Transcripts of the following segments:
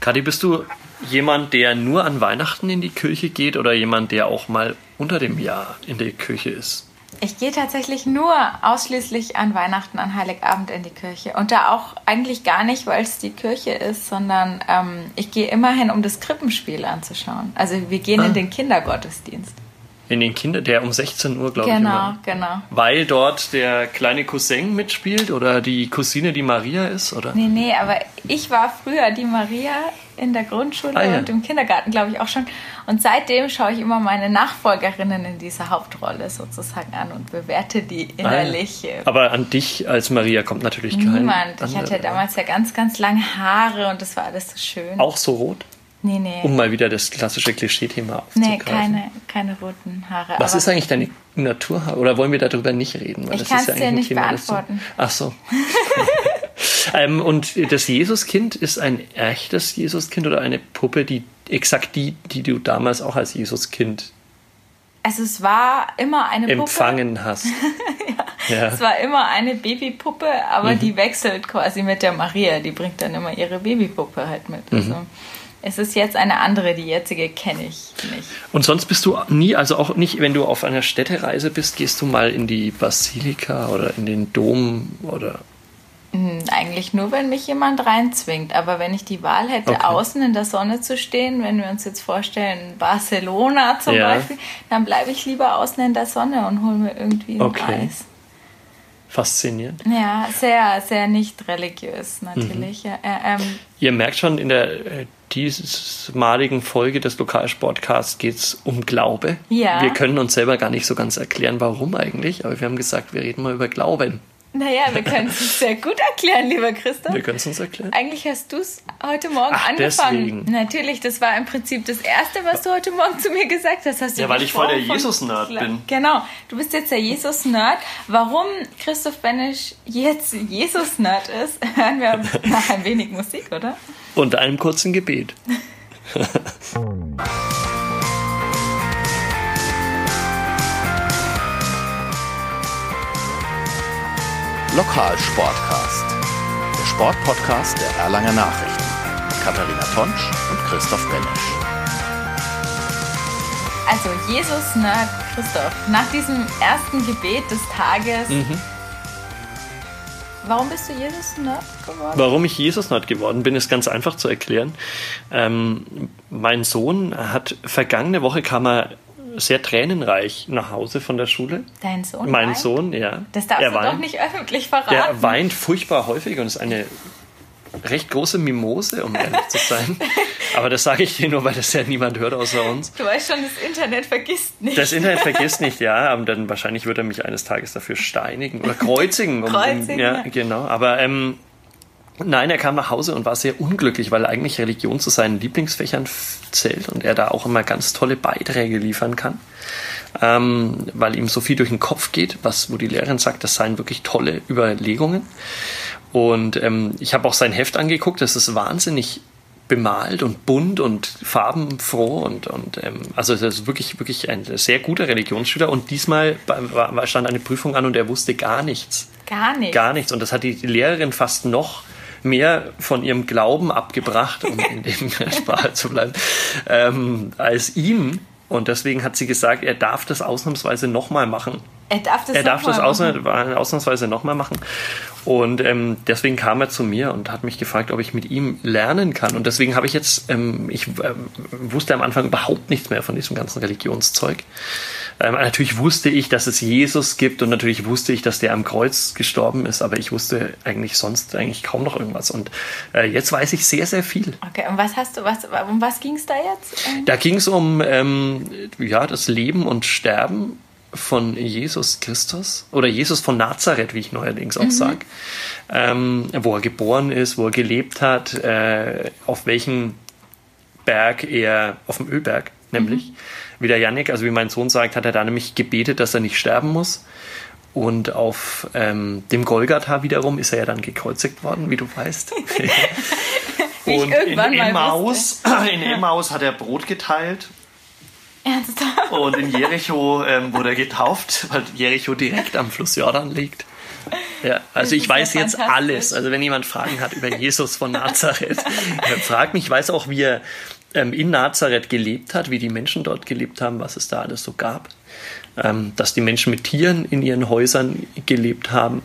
Kadi, bist du jemand, der nur an Weihnachten in die Kirche geht oder jemand, der auch mal unter dem Jahr in der Kirche ist? Ich gehe tatsächlich nur ausschließlich an Weihnachten, an Heiligabend in die Kirche. Und da auch eigentlich gar nicht, weil es die Kirche ist, sondern ähm, ich gehe immerhin, um das Krippenspiel anzuschauen. Also wir gehen ah. in den Kindergottesdienst. In den Kinder, der um 16 Uhr, glaube genau, ich. Genau, genau. Weil dort der kleine Cousin mitspielt oder die Cousine, die Maria ist, oder? Nee, nee, aber ich war früher die Maria in der Grundschule ah, ja. und im Kindergarten, glaube ich, auch schon. Und seitdem schaue ich immer meine Nachfolgerinnen in dieser Hauptrolle sozusagen an und bewerte die innerlich. Ah, ja. Aber an dich als Maria kommt natürlich kein Niemand. Ich hatte damals ja ganz, ganz lange Haare und das war alles so schön. Auch so rot? Nee, nee. Um mal wieder das klassische Klischee-Thema aufzugreifen. Nee, keine, keine roten Haare. Was ist eigentlich deine Naturhaar? Oder wollen wir darüber nicht reden? Weil ich kann es ja dir nicht Thema, beantworten. Du... Ach so. ähm, und das Jesuskind ist ein echtes Jesuskind oder eine Puppe, die exakt die, die du damals auch als Jesuskind also es war immer eine Puppe. Empfangen hast. ja. ja. Es war immer eine Babypuppe, aber mhm. die wechselt quasi mit der Maria. Die bringt dann immer ihre Babypuppe halt mit. Mhm. Also es ist jetzt eine andere, die jetzige kenne ich nicht. Und sonst bist du nie, also auch nicht, wenn du auf einer Städtereise bist, gehst du mal in die Basilika oder in den Dom oder? Hm, eigentlich nur, wenn mich jemand reinzwingt. Aber wenn ich die Wahl hätte, okay. außen in der Sonne zu stehen, wenn wir uns jetzt vorstellen, Barcelona zum ja. Beispiel, dann bleibe ich lieber außen in der Sonne und hole mir irgendwie ein okay. Eis faszinierend. Ja, sehr, sehr nicht religiös natürlich. Mhm. Ja, ähm, Ihr merkt schon, in der äh, diesmaligen Folge des Lokalsportcasts geht es um Glaube. Ja. Wir können uns selber gar nicht so ganz erklären, warum eigentlich, aber wir haben gesagt, wir reden mal über Glauben. Naja, wir können es sehr gut erklären, lieber Christoph. Wir können es uns erklären. Eigentlich hast du es heute Morgen Ach, angefangen. Deswegen. Natürlich, das war im Prinzip das Erste, was du heute Morgen zu mir gesagt hast. hast ja, weil ich voll der Jesus-Nerd bin. Genau, du bist jetzt der Jesus-Nerd. Warum Christoph Benisch jetzt Jesus-Nerd ist, hören wir nach ein wenig Musik, oder? Und einem kurzen Gebet. Lokalsportcast, der Sportpodcast der Erlanger Nachrichten. Mit Katharina Tonsch und Christoph Benesch. Also Jesus Nerd Christoph, nach diesem ersten Gebet des Tages, mhm. warum bist du Jesus Nerd geworden? Warum ich Jesus Nerd geworden bin, ist ganz einfach zu erklären. Ähm, mein Sohn hat vergangene Woche kam er sehr tränenreich nach Hause von der Schule. Dein Sohn? Mein weint? Sohn, ja. Das darfst er du weint, doch nicht öffentlich verraten. Der weint furchtbar häufig und ist eine recht große Mimose, um ehrlich zu sein. Aber das sage ich dir nur, weil das ja niemand hört außer uns. Du weißt schon, das Internet vergisst nicht. Das Internet vergisst nicht, ja. Aber dann wahrscheinlich wird er mich eines Tages dafür steinigen oder kreuzigen. Um, kreuzigen, um, ja, ja, genau. Aber ähm, Nein, er kam nach Hause und war sehr unglücklich, weil eigentlich Religion zu seinen Lieblingsfächern zählt und er da auch immer ganz tolle Beiträge liefern kann, ähm, weil ihm so viel durch den Kopf geht, was wo die Lehrerin sagt, das seien wirklich tolle Überlegungen. Und ähm, ich habe auch sein Heft angeguckt, das ist wahnsinnig bemalt und bunt und farbenfroh und, und ähm, also es ist wirklich, wirklich ein sehr guter Religionsschüler und diesmal war, stand eine Prüfung an und er wusste gar nichts. Gar nichts. Gar nichts. Und das hat die Lehrerin fast noch mehr von ihrem Glauben abgebracht, um in dem Sprache zu bleiben, ähm, als ihm. Und deswegen hat sie gesagt, er darf das ausnahmsweise nochmal machen. Er darf das, er darf das ausnahmsweise nochmal machen. Und ähm, deswegen kam er zu mir und hat mich gefragt, ob ich mit ihm lernen kann. Und deswegen habe ich jetzt, ähm, ich äh, wusste am Anfang überhaupt nichts mehr von diesem ganzen Religionszeug. Ähm, natürlich wusste ich, dass es Jesus gibt und natürlich wusste ich, dass der am Kreuz gestorben ist, aber ich wusste eigentlich sonst eigentlich kaum noch irgendwas. Und äh, jetzt weiß ich sehr, sehr viel. Okay, und was hast du, was, um was ging es da jetzt? Da ging es um ähm, ja, das Leben und Sterben von Jesus Christus oder Jesus von Nazareth, wie ich neuerdings auch mhm. sage, ähm, wo er geboren ist, wo er gelebt hat, äh, auf welchem Berg er, auf dem Ölberg nämlich, mhm wie der Yannick, also wie mein Sohn sagt, hat er da nämlich gebetet, dass er nicht sterben muss. Und auf ähm, dem Golgatha wiederum ist er ja dann gekreuzigt worden, wie du weißt. und in Emmaus, in Emmaus hat er Brot geteilt. Ernsthaft? Und in Jericho ähm, wurde er getauft, weil Jericho direkt am Fluss Jordan liegt. Ja, also ich weiß ja jetzt alles. Also wenn jemand Fragen hat über Jesus von Nazareth, äh, fragt mich. Ich weiß auch, wie er in Nazareth gelebt hat, wie die Menschen dort gelebt haben, was es da alles so gab. Ähm, dass die Menschen mit Tieren in ihren Häusern gelebt haben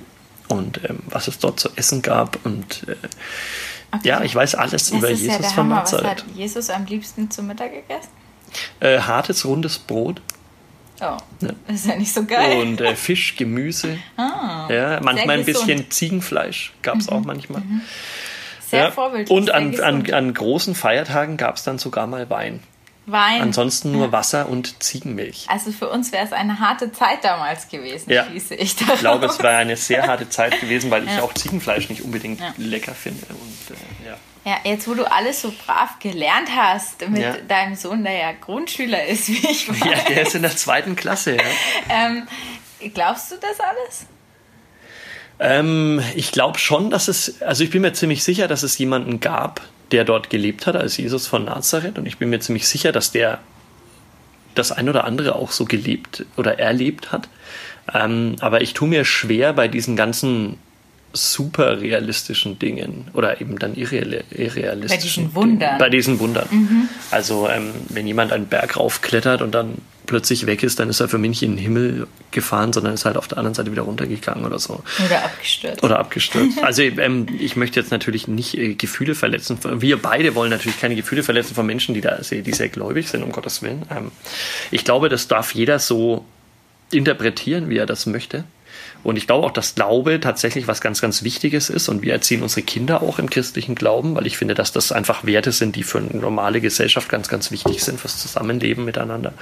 und ähm, was es dort zu essen gab. Und äh, Okay. ja, ich weiß alles Das über ja Jesus der von Hammer. Was Nazareth. hat Jesus am liebsten zu Mittag gegessen? Äh, hartes, rundes Brot Oh, das ist ja nicht so geil. und äh, Fisch, Gemüse. ah, Ja, manchmal ein bisschen Ziegenfleisch gab es auch manchmal. Sehr Ja. vorbildlich. Und an, an, an großen Feiertagen gab es dann sogar mal Wein. Wein. Ansonsten nur Wasser und Ziegenmilch. Also für uns wäre es eine harte Zeit damals gewesen, Ja. schließe ich daraus. Ich glaube, es war eine sehr harte Zeit gewesen, weil ich Ja. auch Ziegenfleisch nicht unbedingt Ja. lecker finde. Und, äh, ja. Ja, jetzt wo du alles so brav gelernt hast mit Ja. deinem Sohn, der ja Grundschüler ist, wie ich weiß, ja, der ist in der zweiten Klasse. Ja. ähm, glaubst du das alles? Ähm, ich glaube schon, dass es, also ich bin mir ziemlich sicher, dass es jemanden gab, der dort gelebt hat, als Jesus von Nazareth. Und ich bin mir ziemlich sicher, dass der das ein oder andere auch so gelebt oder erlebt hat. Ähm, aber ich tue mir schwer bei diesen ganzen super realistischen Dingen oder eben dann irreal, irrealistischen Bei diesen Wundern. Dingen. Bei diesen Wundern. Also ähm, wenn jemand einen Berg raufklettert und dann plötzlich weg ist, dann ist er für mich nicht in den Himmel gefahren, sondern ist halt auf der anderen Seite wieder runtergegangen oder so. Oder abgestürzt? Oder abgestürzt. Also ähm, ich möchte jetzt natürlich nicht äh, Gefühle verletzen. Wir beide wollen natürlich keine Gefühle verletzen von Menschen, die da sehr, die sehr gläubig sind, um Gottes Willen. Ähm, ich glaube, das darf jeder so interpretieren, wie er das möchte. Und ich glaube auch, dass Glaube tatsächlich was ganz, ganz Wichtiges ist. Und wir erziehen unsere Kinder auch im christlichen Glauben, weil ich finde, dass das einfach Werte sind, die für eine normale Gesellschaft ganz, ganz wichtig sind, fürs Zusammenleben miteinander.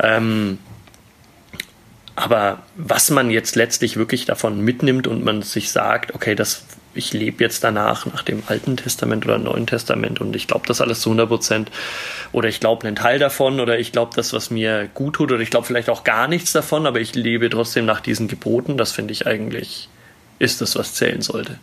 Ähm, aber was man jetzt letztlich wirklich davon mitnimmt und man sich sagt, okay, das, ich lebe jetzt danach, nach dem Alten Testament oder Neuen Testament und ich glaube das alles zu 100 Prozent oder ich glaube einen Teil davon oder ich glaube das, was mir gut tut oder ich glaube vielleicht auch gar nichts davon, aber ich lebe trotzdem nach diesen Geboten, das finde ich eigentlich, ist das, was zählen sollte.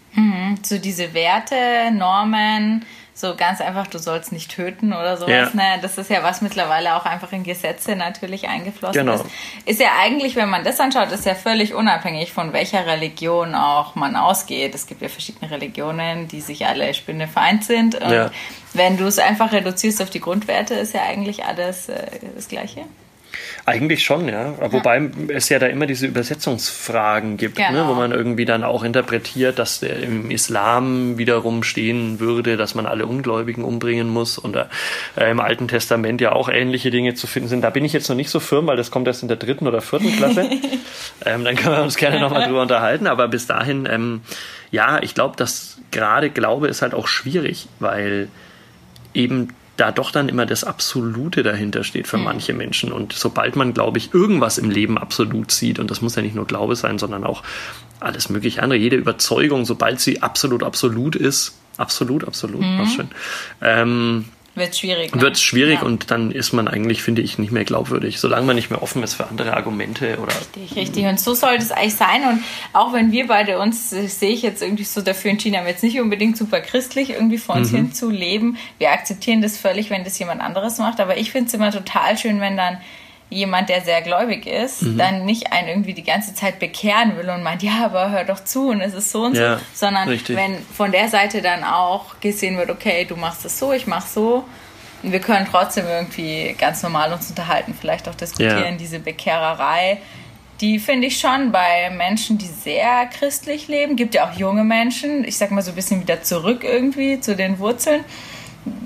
so diese Werte, Normen, so ganz einfach, du sollst nicht töten oder sowas. Ja. Ne? Das ist ja was mittlerweile auch einfach in Gesetze natürlich eingeflossen Genau. ist. Ist ja eigentlich, wenn man das anschaut, ist ja völlig unabhängig von welcher Religion auch man ausgeht. Es gibt ja verschiedene Religionen, die sich alle spinnefeind sind. Und Ja. wenn du es einfach reduzierst auf die Grundwerte, ist ja eigentlich alles äh, das Gleiche. Eigentlich schon, ja. Wobei es ja da immer diese Übersetzungsfragen gibt, ne? Genau. wo man irgendwie dann auch interpretiert, dass der im Islam wiederum stehen würde, dass man alle Ungläubigen umbringen muss und äh, im Alten Testament ja auch ähnliche Dinge zu finden sind. Da bin ich jetzt noch nicht so firm, weil das kommt erst in der dritten oder vierten Klasse. ähm, dann können wir uns gerne nochmal drüber unterhalten, aber bis dahin, ähm, ja, ich glaube, dass gerade Glaube ist halt auch schwierig, weil eben da doch dann immer das Absolute dahinter steht für manche Menschen. Und sobald man, glaube ich, irgendwas im Leben absolut sieht, und das muss ja nicht nur Glaube sein, sondern auch alles mögliche andere, jede Überzeugung, sobald sie absolut absolut ist, absolut, absolut, war schön, ähm, Wird schwierig. ne? wird es schwierig Ja. und dann ist man eigentlich, finde ich, nicht mehr glaubwürdig, solange man nicht mehr offen ist für andere Argumente oder Richtig, richtig. Und so sollte es eigentlich sein. Und auch wenn wir beide uns, das sehe ich jetzt irgendwie so dafür entschieden haben, jetzt nicht unbedingt super christlich irgendwie vor uns hin zu leben. Wir akzeptieren das völlig, wenn das jemand anderes macht. Aber ich finde es immer total schön, wenn dann jemand, der sehr gläubig ist, Mhm. dann nicht einen irgendwie die ganze Zeit bekehren will und meint, ja, aber hör doch zu und es ist so und Ja, so, sondern richtig. wenn von der Seite dann auch gesehen wird, okay, du machst es so, ich mach so. Und wir können trotzdem irgendwie ganz normal uns unterhalten, vielleicht auch diskutieren, Ja. diese Bekehrerei. Die finde ich schon bei Menschen, die sehr christlich leben. Gibt ja auch junge Menschen, ich sag mal so ein bisschen wieder zurück irgendwie zu den Wurzeln.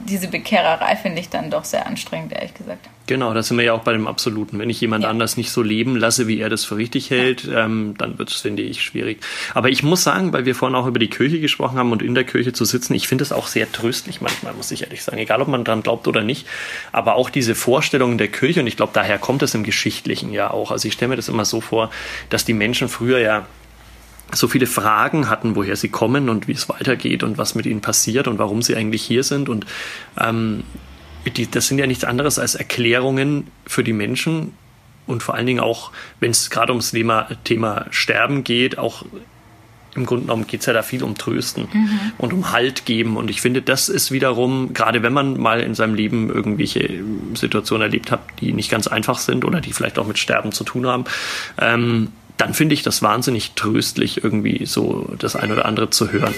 Diese Bekehrerei finde ich dann doch sehr anstrengend, ehrlich gesagt. Genau, da sind wir ja auch bei dem Absoluten. Wenn ich jemand Ja. anders nicht so leben lasse, wie er das für richtig hält, ähm, dann wird es, finde ich, schwierig. Aber ich muss sagen, weil wir vorhin auch über die Kirche gesprochen haben und in der Kirche zu sitzen, ich finde es auch sehr tröstlich manchmal, muss ich ehrlich sagen. Egal, ob man dran glaubt oder nicht. Aber auch diese Vorstellungen der Kirche, und ich glaube, daher kommt es im Geschichtlichen ja auch. Also ich stelle mir das immer so vor, dass die Menschen früher ja so viele Fragen hatten, woher sie kommen und wie es weitergeht und was mit ihnen passiert und warum sie eigentlich hier sind. Und ähm, die, das sind ja nichts anderes als Erklärungen für die Menschen und vor allen Dingen auch, wenn es gerade ums Thema, Thema Sterben geht, auch im Grunde genommen geht es ja da viel um Trösten und um Halt geben. Und ich finde, das ist wiederum, gerade wenn man mal in seinem Leben irgendwelche Situationen erlebt hat, die nicht ganz einfach sind oder die vielleicht auch mit Sterben zu tun haben, ähm, dann finde ich das wahnsinnig tröstlich, irgendwie so das ein oder andere zu hören.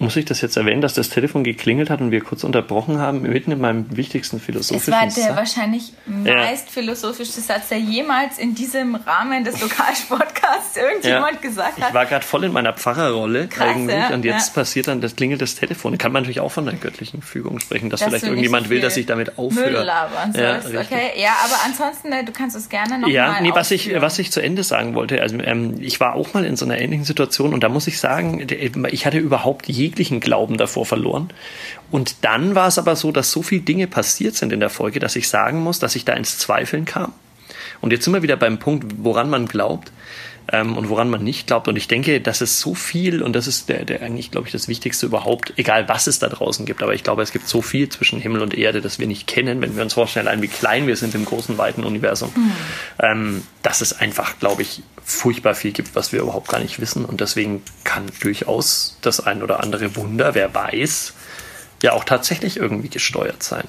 Muss ich das jetzt erwähnen, dass das Telefon geklingelt hat und wir kurz unterbrochen haben, mitten in meinem wichtigsten philosophischen Satz? Es war der Satz? wahrscheinlich meist ja. philosophischste Satz, der jemals in diesem Rahmen des Lokalsportcasts irgendjemand ja. gesagt hat. Ich war gerade voll in meiner Pfarrerrolle Krass, eigentlich ja. und jetzt passiert dann, das klingelt das Telefon. Kann man natürlich auch von der göttlichen Fügung sprechen, dass das vielleicht irgendjemand so will, dass ich damit aufhöre. Müll labern ja, okay, ja, aber ansonsten, äh, du kannst es gerne noch Ja, mal nee, was ich, was ich zu Ende sagen wollte, also ähm, ich war auch mal in so einer ähnlichen Situation und da muss ich sagen, ich hatte überhaupt jeglichen Glauben davor verloren. Und dann war es aber so, dass so viele Dinge passiert sind in der Folge, dass ich sagen muss, dass ich da ins Zweifeln kam. Und jetzt sind wir wieder beim Punkt, woran man glaubt ähm, und woran man nicht glaubt. Und ich denke, das ist so viel und das ist der, der eigentlich, glaube ich, das Wichtigste überhaupt, egal was es da draußen gibt. Aber ich glaube, es gibt so viel zwischen Himmel und Erde, das wir nicht kennen, wenn wir uns vorstellen, wie klein wir sind im großen, weiten Universum, mhm. ähm, dass es einfach, glaube ich, furchtbar viel gibt, was wir überhaupt gar nicht wissen. Und deswegen kann durchaus das ein oder andere Wunder, wer weiß, ja auch tatsächlich irgendwie gesteuert sein.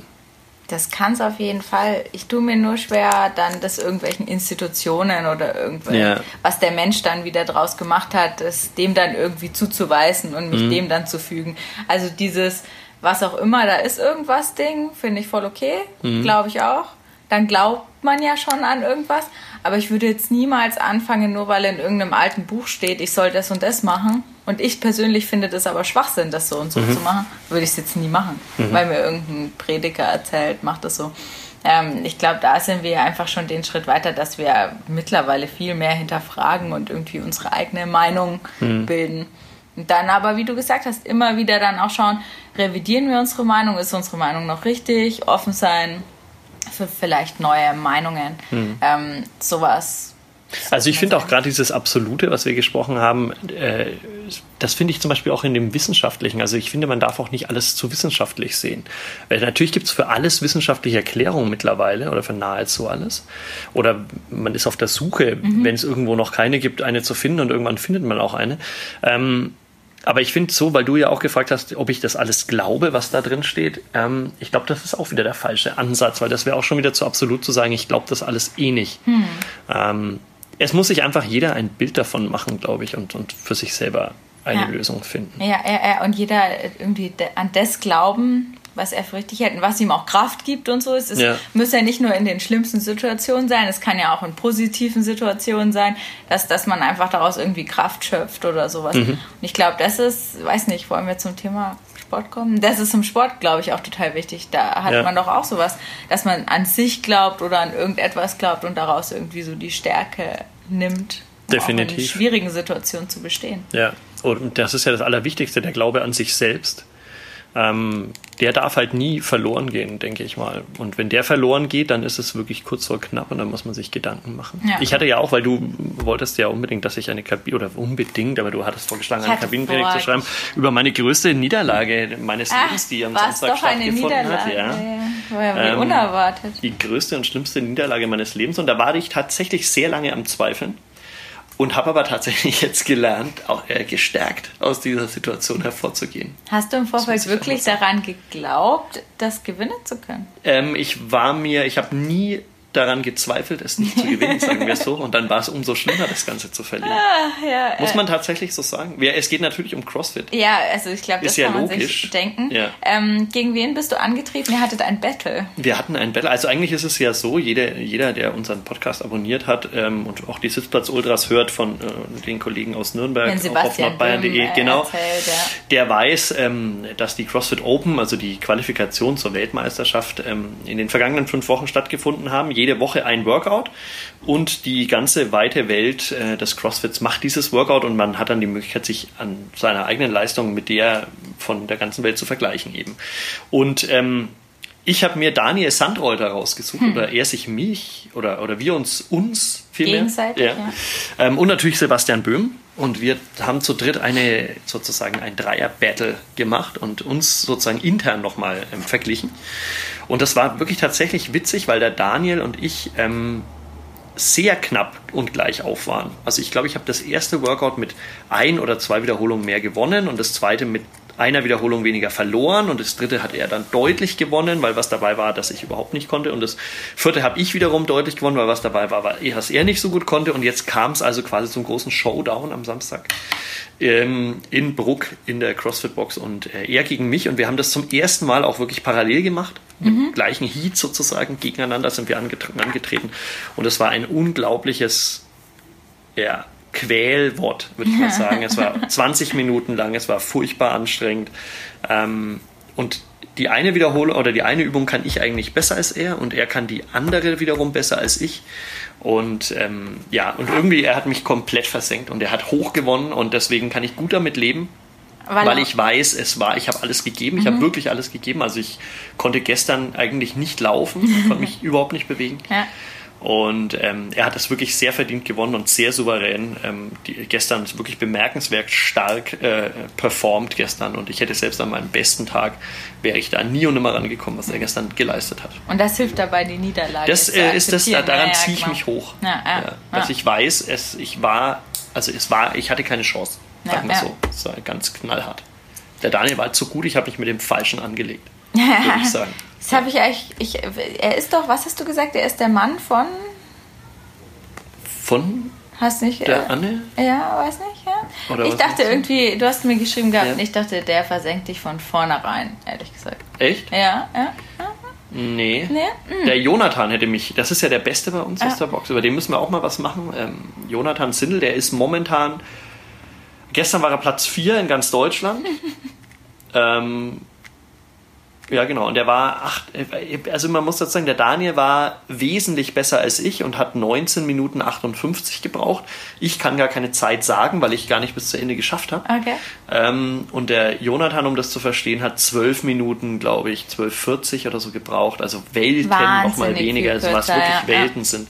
Das kann es auf jeden Fall. Ich tue mir nur schwer, dann das irgendwelchen Institutionen oder irgendwas, ja. was der Mensch dann wieder draus gemacht hat, es dem dann irgendwie zuzuweisen und mich mhm. dem dann zu fügen. Also dieses, was auch immer da ist, irgendwas Ding, finde ich voll okay, mhm. glaube ich auch. Dann glaubt man ja schon an irgendwas. Aber ich würde jetzt niemals anfangen, nur weil in irgendeinem alten Buch steht, ich soll das und das machen. Und ich persönlich finde das aber Schwachsinn, das so und so mhm. zu machen. Würde ich es jetzt nie machen, mhm. weil mir irgendein Prediger erzählt, macht das so. Ähm, ich glaube, da sind wir einfach schon den Schritt weiter, dass wir mittlerweile viel mehr hinterfragen und irgendwie unsere eigene Meinung mhm. bilden. Und dann aber, wie du gesagt hast, immer wieder dann auch schauen, revidieren wir unsere Meinung, ist unsere Meinung noch richtig, offen sein, für vielleicht neue Meinungen. Mhm. Ähm, sowas. Also ich finde auch gerade dieses Absolute, was wir gesprochen haben, äh, das finde ich zum Beispiel auch in dem Wissenschaftlichen. Also ich finde, man darf auch nicht alles zu wissenschaftlich sehen. Weil natürlich gibt es für alles wissenschaftliche Erklärungen mittlerweile oder für nahezu alles. Oder man ist auf der Suche, mhm. wenn es irgendwo noch keine gibt, eine zu finden und irgendwann findet man auch eine. Ähm, aber ich finde so, weil du ja auch gefragt hast, ob ich das alles glaube, was da drin steht, ähm, ich glaube, das ist auch wieder der falsche Ansatz, weil das wäre auch schon wieder zu absolut zu sagen, ich glaube das alles eh nicht. Hm. Ähm, es muss sich einfach jeder ein Bild davon machen, glaube ich, und, und für sich selber eine ja. Lösung finden. Ja, ja, ja, und jeder irgendwie an das glauben, was er für richtig hält und was ihm auch Kraft gibt und so. Es ist, ja. muss ja nicht nur in den schlimmsten Situationen sein, es kann ja auch in positiven Situationen sein, dass, dass man einfach daraus irgendwie Kraft schöpft oder sowas. Mhm. Und ich glaube, das ist, weiß nicht, wollen wir zum Thema Sport kommen? Das ist im Sport, glaube ich, auch total wichtig. Da hat ja. man doch auch sowas, dass man an sich glaubt oder an irgendetwas glaubt und daraus irgendwie so die Stärke nimmt. Um Definitiv. in schwierigen Situationen zu bestehen. Ja, und das ist ja das Allerwichtigste, der Glaube an sich selbst ähm, der darf halt nie verloren gehen, denke ich mal. Und wenn der verloren geht, dann ist es wirklich kurz vor knapp und dann muss man sich Gedanken machen. Ja. Ich hatte ja auch, weil du wolltest ja unbedingt, dass ich eine Kabine, oder unbedingt, aber du hattest vorgeschlagen, eine Kabinenpredigt zu schreiben, über meine größte Niederlage meines Ach, Lebens, die am Samstag stattgefunden hat. Ja. War ja ähm, unerwartet. Die größte und schlimmste Niederlage meines Lebens. Und da war ich tatsächlich sehr lange am Zweifeln und habe aber tatsächlich jetzt gelernt, auch äh, gestärkt aus dieser Situation hervorzugehen. Hast du im Vorfeld wirklich daran geglaubt, das gewinnen zu können? Ähm, ich war mir, ich habe nie daran gezweifelt, es nicht zu gewinnen, sagen wir so. Und dann war es umso schlimmer, das Ganze zu verlieren. Ah, ja, Muss man tatsächlich so sagen? Ja, es geht natürlich um CrossFit. Ja, also ich glaube, das Ist kann ja man logisch. sich denken. Ja. Ähm, gegen wen bist du angetreten? Ihr hattet ein Battle. Wir hatten ein Battle. Also eigentlich ist es ja so, jeder, jeder der unseren Podcast abonniert hat ähm, und auch die Sitzplatz-Ultras hört von äh, den Kollegen aus Nürnberg, auch auf nordbayern.de, äh, genau, erzählt, ja. der weiß, ähm, dass die CrossFit Open, also die Qualifikation zur Weltmeisterschaft, ähm, in den vergangenen fünf Wochen stattgefunden haben jede Woche ein Workout und die ganze weite Welt äh, des CrossFits macht dieses Workout und man hat dann die Möglichkeit, sich an seiner eigenen Leistung mit der von der ganzen Welt zu vergleichen eben. Und ähm, ich habe mir Daniel Sandreuter rausgesucht hm. oder er sich mich oder, oder wir uns uns vielmehr. Gegenseitig, ja. ja. Ähm, und natürlich Sebastian Böhm. Und wir haben zu dritt eine sozusagen ein Dreier-Battle gemacht und uns sozusagen intern nochmal ähm, verglichen. Und das war wirklich tatsächlich witzig, weil der Daniel und ich ähm, sehr knapp und gleich auf waren. Also ich glaube, ich habe das erste Workout mit ein oder zwei Wiederholungen mehr gewonnen und das zweite mit einer Wiederholung weniger verloren und das dritte hat er dann deutlich gewonnen, weil was dabei war, dass ich überhaupt nicht konnte und das vierte habe ich wiederum deutlich gewonnen, weil was dabei war, was er nicht so gut konnte und jetzt kam es also quasi zum großen Showdown am Samstag ähm, in Bruck in der CrossFit-Box und äh, er gegen mich und wir haben das zum ersten Mal auch wirklich parallel gemacht. Mhm. Im gleichen Heat sozusagen gegeneinander sind wir angetreten und es war ein unglaubliches ja, Quälwort, würde ich mal sagen. Es war 20 Minuten lang, es war furchtbar anstrengend. Ähm, und die eine Wiederholung oder die eine Übung kann ich eigentlich besser als er und er kann die andere wiederum besser als ich. Und ähm, ja, und irgendwie, er hat mich komplett versenkt und er hat hoch gewonnen und deswegen kann ich gut damit leben. Weil, weil ich weiß, es war, ich habe alles gegeben, ich mhm. habe wirklich alles gegeben. Also ich konnte gestern eigentlich nicht laufen, konnte mich überhaupt nicht bewegen. Ja. Und ähm, er hat es wirklich sehr verdient gewonnen und sehr souverän. Ähm, die, gestern wirklich bemerkenswert stark äh, performt gestern. Und ich hätte selbst an meinem besten Tag, wäre ich da nie und nimmer rangekommen, was er gestern geleistet hat. Und das hilft dabei, die Niederlage Das äh, ist das, daran ja, ja, ziehe ich mich hoch. Ja, ja, dass ich weiß, es, ich war, also es war, ich hatte keine Chance. Sagen wir so. Es war ganz knallhart. Der Daniel war zu gut, ich habe mich mit dem Falschen angelegt. Würde ich sagen. Das habe ich eigentlich. Ich, er ist doch, was hast du gesagt? Er ist der Mann von. Von? Hast nicht. Der äh, Anne? Ja, weiß nicht, ja. Oder ich dachte irgendwie, du hast mir geschrieben gehabt, ja. ich dachte, der versenkt dich von vornherein, ehrlich gesagt. Echt? Ja, ja. Nee. nee? Mhm. Der Jonathan hätte mich, das ist ja der Beste bei uns aus der Box, über den müssen wir auch mal was machen. Ähm, Jonathan Sindel, der ist momentan, gestern war er Platz 4 in ganz Deutschland. ähm, ja, genau. Und der war acht, also man muss dazu sagen, der Daniel war wesentlich besser als ich und hat 19 Minuten 58 gebraucht. Ich kann gar keine Zeit sagen, weil ich gar nicht bis zu Ende geschafft habe. Okay. Ähm, und der Jonathan, um das zu verstehen, hat 12 Minuten, glaube ich, 12,40 oder so gebraucht. Also Welten nochmal weniger, also was wirklich ja, Welten ja. sind.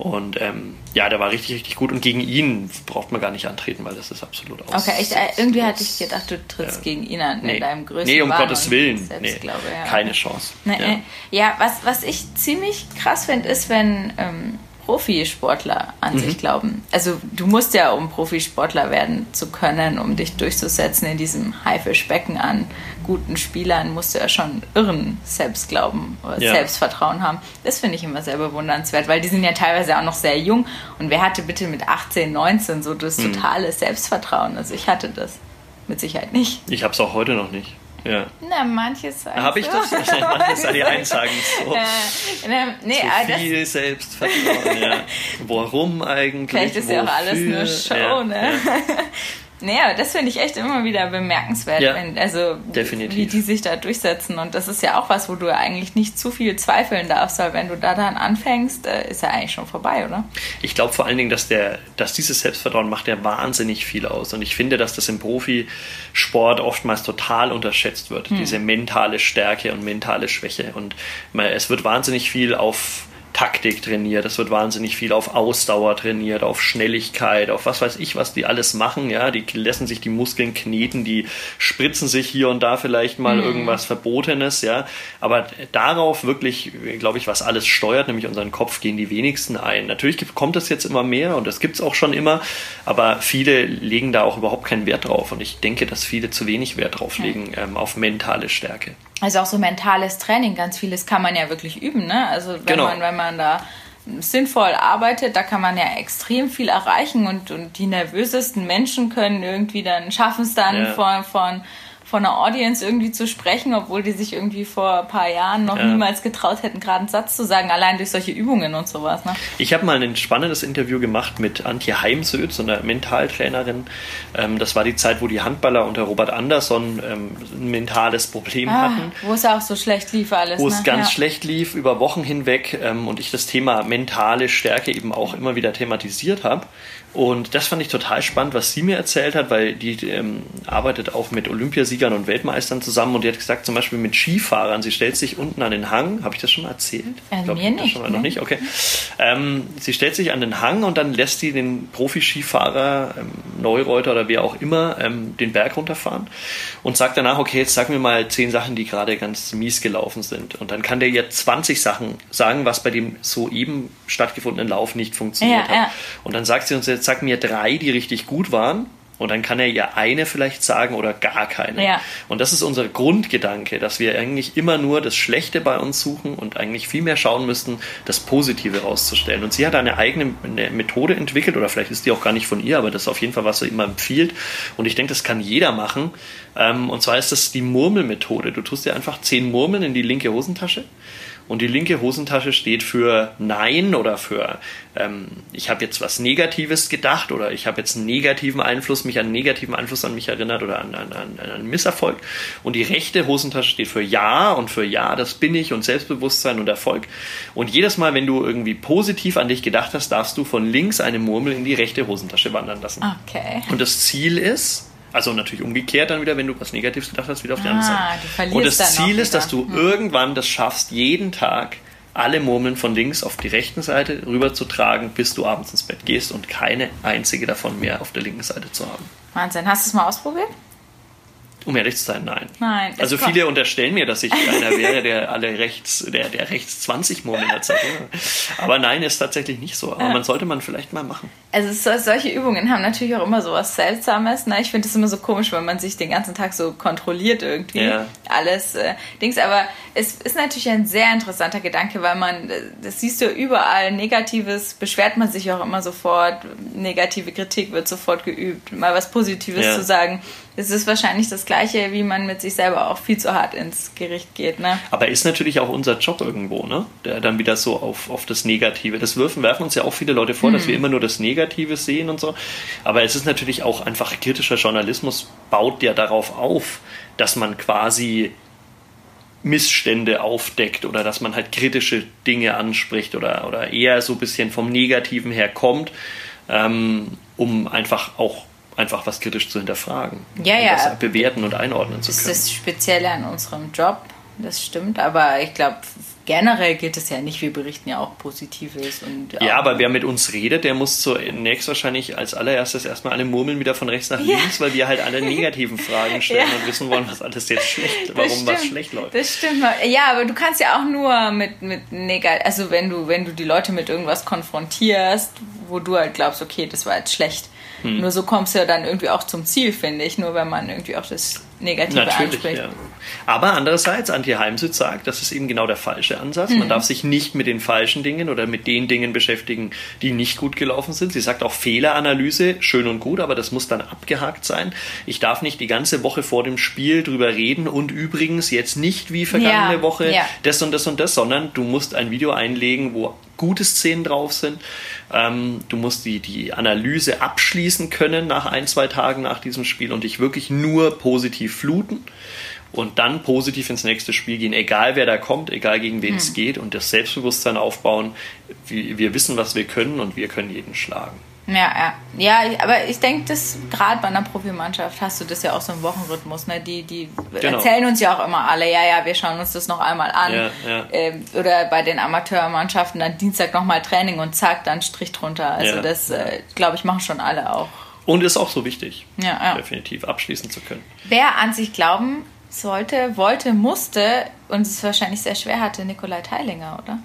Und ähm, ja, der war richtig, richtig gut. Und gegen ihn braucht man gar nicht antreten, weil das ist absolut aus. Okay, echt, äh, irgendwie hatte ich gedacht, du trittst ja. gegen ihn an nee. in deinem größten Nee, um Gottes Willen. Nee, glaube, ja. Keine Chance. Nee, ja. ja, was, was ich ziemlich krass finde, ist, wenn ähm, Profisportler an mhm. sich glauben. Also du musst ja, um Profisportler werden zu können, um dich durchzusetzen in diesem Haifischbecken an guten Spielern, musst du ja schon irren Selbstglauben oder ja. Selbstvertrauen haben. Das finde ich immer sehr bewundernswert, weil die sind ja teilweise auch noch sehr jung. Und wer hatte bitte mit 18, 19 so das mhm. totale Selbstvertrauen? Also ich hatte das mit Sicherheit nicht. Ich habe es auch heute noch nicht. Ja. Na, manches sagen Habe ich so. das? manches die einen sagen so. Äh, na, nee, Zu viel das Selbstvertrauen, ja. Warum eigentlich? Vielleicht ist ja auch alles nur Show, ja, ne? Ja. Naja, das finde ich echt immer wieder bemerkenswert, ja, wenn, also definitiv. wie die sich da durchsetzen. Und das ist ja auch was, wo du eigentlich nicht zu viel zweifeln darfst, weil wenn du da dann anfängst, äh, ist ja eigentlich schon vorbei, oder? Ich glaube vor allen Dingen, dass der, dass dieses Selbstvertrauen macht ja wahnsinnig viel aus. Und ich finde, dass das im Profisport oftmals total unterschätzt wird, hm. diese mentale Stärke und mentale Schwäche. Und es wird wahnsinnig viel auf Taktik trainiert, es wird wahnsinnig viel auf Ausdauer trainiert, auf Schnelligkeit, auf was weiß ich, was die alles machen, ja, die lassen sich die Muskeln kneten, die spritzen sich hier und da vielleicht mal mhm. irgendwas Verbotenes, ja, aber darauf wirklich, glaube ich, was alles steuert, nämlich unseren Kopf, gehen die wenigsten ein. Natürlich kommt das jetzt immer mehr und das gibt es auch schon immer, aber viele legen da auch überhaupt keinen Wert drauf und ich denke, dass viele zu wenig Wert drauf legen ähm, auf mentale Stärke. Also auch so mentales Training, ganz vieles kann man ja wirklich üben, ne? Also wenn genau. man, wenn man da sinnvoll arbeitet, da kann man ja extrem viel erreichen und, und die nervösesten Menschen können irgendwie dann, schaffen es dann ja. von, von von einer Audience irgendwie zu sprechen, obwohl die sich irgendwie vor ein paar Jahren noch ja. niemals getraut hätten, gerade einen Satz zu sagen, allein durch solche Übungen und sowas. Ne? Ich habe mal ein spannendes Interview gemacht mit Antje Heimsöth, so einer Mentaltrainerin. Ähm, das war die Zeit, wo die Handballer unter Robert Andersson ähm, ein mentales Problem ah, hatten. Wo es auch so schlecht lief alles. Wo ne? es ganz ja. schlecht lief, über Wochen hinweg ähm, und ich das Thema mentale Stärke eben auch immer wieder thematisiert habe. Und das fand ich total spannend, was sie mir erzählt hat, weil die ähm, arbeitet auch mit Olympiasiegern und Weltmeistern zusammen und die hat gesagt, zum Beispiel mit Skifahrern, sie stellt sich unten an den Hang, habe ich das schon mal erzählt? Äh, glaub, mir nicht. Schon mal ne? noch nicht, okay. Ähm, sie stellt sich an den Hang und dann lässt sie den Profi-Skifahrer, ähm, Neureuter oder wer auch immer, ähm, den Berg runterfahren und sagt danach, okay, jetzt sag mir mal zehn Sachen, die gerade ganz mies gelaufen sind. Und dann kann der jetzt 20 Sachen sagen, was bei dem soeben stattgefundenen Lauf nicht funktioniert ja, hat. Ja. Und dann sagt sie uns jetzt, sag mir drei, die richtig gut waren Und dann kann er ihr eine vielleicht sagen oder gar keine. Ja. Und das ist unser Grundgedanke, dass wir eigentlich immer nur das Schlechte bei uns suchen und eigentlich viel mehr schauen müssten, das Positive rauszustellen. Und sie hat eine eigene eine Methode entwickelt, oder vielleicht ist die auch gar nicht von ihr, aber das ist auf jeden Fall, was sie immer empfiehlt. Und ich denke, das kann jeder machen. Ähm, und zwar ist das die Murmelmethode. Du tust dir einfach zehn Murmeln in die linke Hosentasche und die linke Hosentasche steht für Nein oder für ähm, ich habe jetzt was Negatives gedacht oder ich habe jetzt einen negativen Einfluss, mich an einen negativen Einfluss an mich erinnert oder an, an, an, an einen Misserfolg. Und die rechte Hosentasche steht für Ja und für Ja, das bin ich und Selbstbewusstsein und Erfolg. Und jedes Mal, wenn du irgendwie positiv an dich gedacht hast, darfst du von links eine Murmel in die rechte Hosentasche wandern lassen. Okay. Und das Ziel ist, also natürlich umgekehrt dann wieder, wenn du was Negatives gedacht hast, wieder auf die andere Ah, Seite. du verlierst Und das Ziel ist, dass du irgendwann das schaffst, jeden Tag alle Murmeln von links auf die rechten Seite rüber zu tragen, bis du abends ins Bett gehst und keine einzige davon mehr auf der linken Seite zu haben. Wahnsinn. Hast du es mal ausprobiert? Um ehrlich zu sein, nein. Nein. Also Es kommt- viele unterstellen mir, dass ich einer wäre, der alle rechts, der, der rechts 20 Murmeln hat. Aber nein, ist tatsächlich nicht so. Aber man sollte man vielleicht mal machen. Also es solche Übungen haben natürlich auch immer so was Seltsames. Ne? Ich finde es immer so komisch, wenn man sich den ganzen Tag so kontrolliert irgendwie. Ja. Alles äh, Dings. Aber es ist natürlich ein sehr interessanter Gedanke, weil man, äh, das siehst du überall, Negatives beschwert man sich auch immer sofort, negative Kritik wird sofort geübt, mal was Positives Ja. zu sagen. Es ist wahrscheinlich das Gleiche, wie man mit sich selber auch viel zu hart ins Gericht geht. Ne? Aber ist natürlich auch unser Job irgendwo, ne? Der dann wieder so auf, auf das Negative. Das werfen, werfen uns ja auch viele Leute vor, dass wir immer nur das Negative sehen und so. Aber es ist natürlich auch einfach kritischer Journalismus baut ja darauf auf, dass man quasi Missstände aufdeckt oder dass man halt kritische Dinge anspricht oder, oder eher so ein bisschen vom Negativen her kommt, ähm, um einfach auch einfach was kritisch zu hinterfragen. Ja, und ja. das bewerten und einordnen zu Das können. ist das Spezielle an unserem Job, das stimmt. Aber ich glaube, generell gilt es ja nicht. Wir berichten ja auch Positives. Und Ja, auch- aber wer mit uns redet, der muss zunächst wahrscheinlich als allererstes erstmal alle Murmeln wieder von rechts nach Ja. links, weil wir halt alle negativen Fragen stellen Ja. und wissen wollen, was alles jetzt schlecht, Das warum was stimmt, schlecht läuft. Das stimmt. Ja, aber du kannst ja auch nur mit, mit negat also wenn du, wenn du die Leute mit irgendwas konfrontierst, wo du halt glaubst, okay, das war jetzt schlecht. Hm. Nur so kommst du ja dann irgendwie auch zum Ziel, finde ich. Nur wenn man irgendwie auch das Negative Natürlich, anspricht. ja. Aber andererseits, Antje Heimsitz sagt, das ist eben genau der falsche Ansatz. Mhm. Man darf sich nicht mit den falschen Dingen oder mit den Dingen beschäftigen, die nicht gut gelaufen sind. Sie sagt auch Fehleranalyse, schön und gut, aber das muss dann abgehakt sein. Ich darf nicht die ganze Woche vor dem Spiel drüber reden und übrigens jetzt nicht wie vergangene Ja, Woche ja. das und das und das, sondern du musst ein Video einlegen, wo gute Szenen drauf sind. Ähm, du musst die, die Analyse abschließen können nach ein, zwei Tagen nach diesem Spiel und dich wirklich nur positiv fluten und dann positiv ins nächste Spiel gehen, egal wer da kommt, egal gegen wen es geht und das Selbstbewusstsein aufbauen. Wir, wir wissen, was wir können und wir können jeden schlagen. Ja, ja. Ja, aber ich denke, dass gerade bei einer Profimannschaft hast du das ja auch so im Wochenrhythmus. Ne? Die, die Genau. erzählen uns ja auch immer alle, ja, ja, wir schauen uns das noch einmal an. Ja, ja. Ähm, oder bei den Amateurmannschaften dann Dienstag nochmal Training und zack, dann Strich drunter. Also das, äh, glaube ich, machen schon alle auch. Und ist auch so wichtig, definitiv abschließen zu können. Wer an sich glauben sollte, wollte, musste und es wahrscheinlich sehr schwer hatte, Nikolai Teilinger, oder?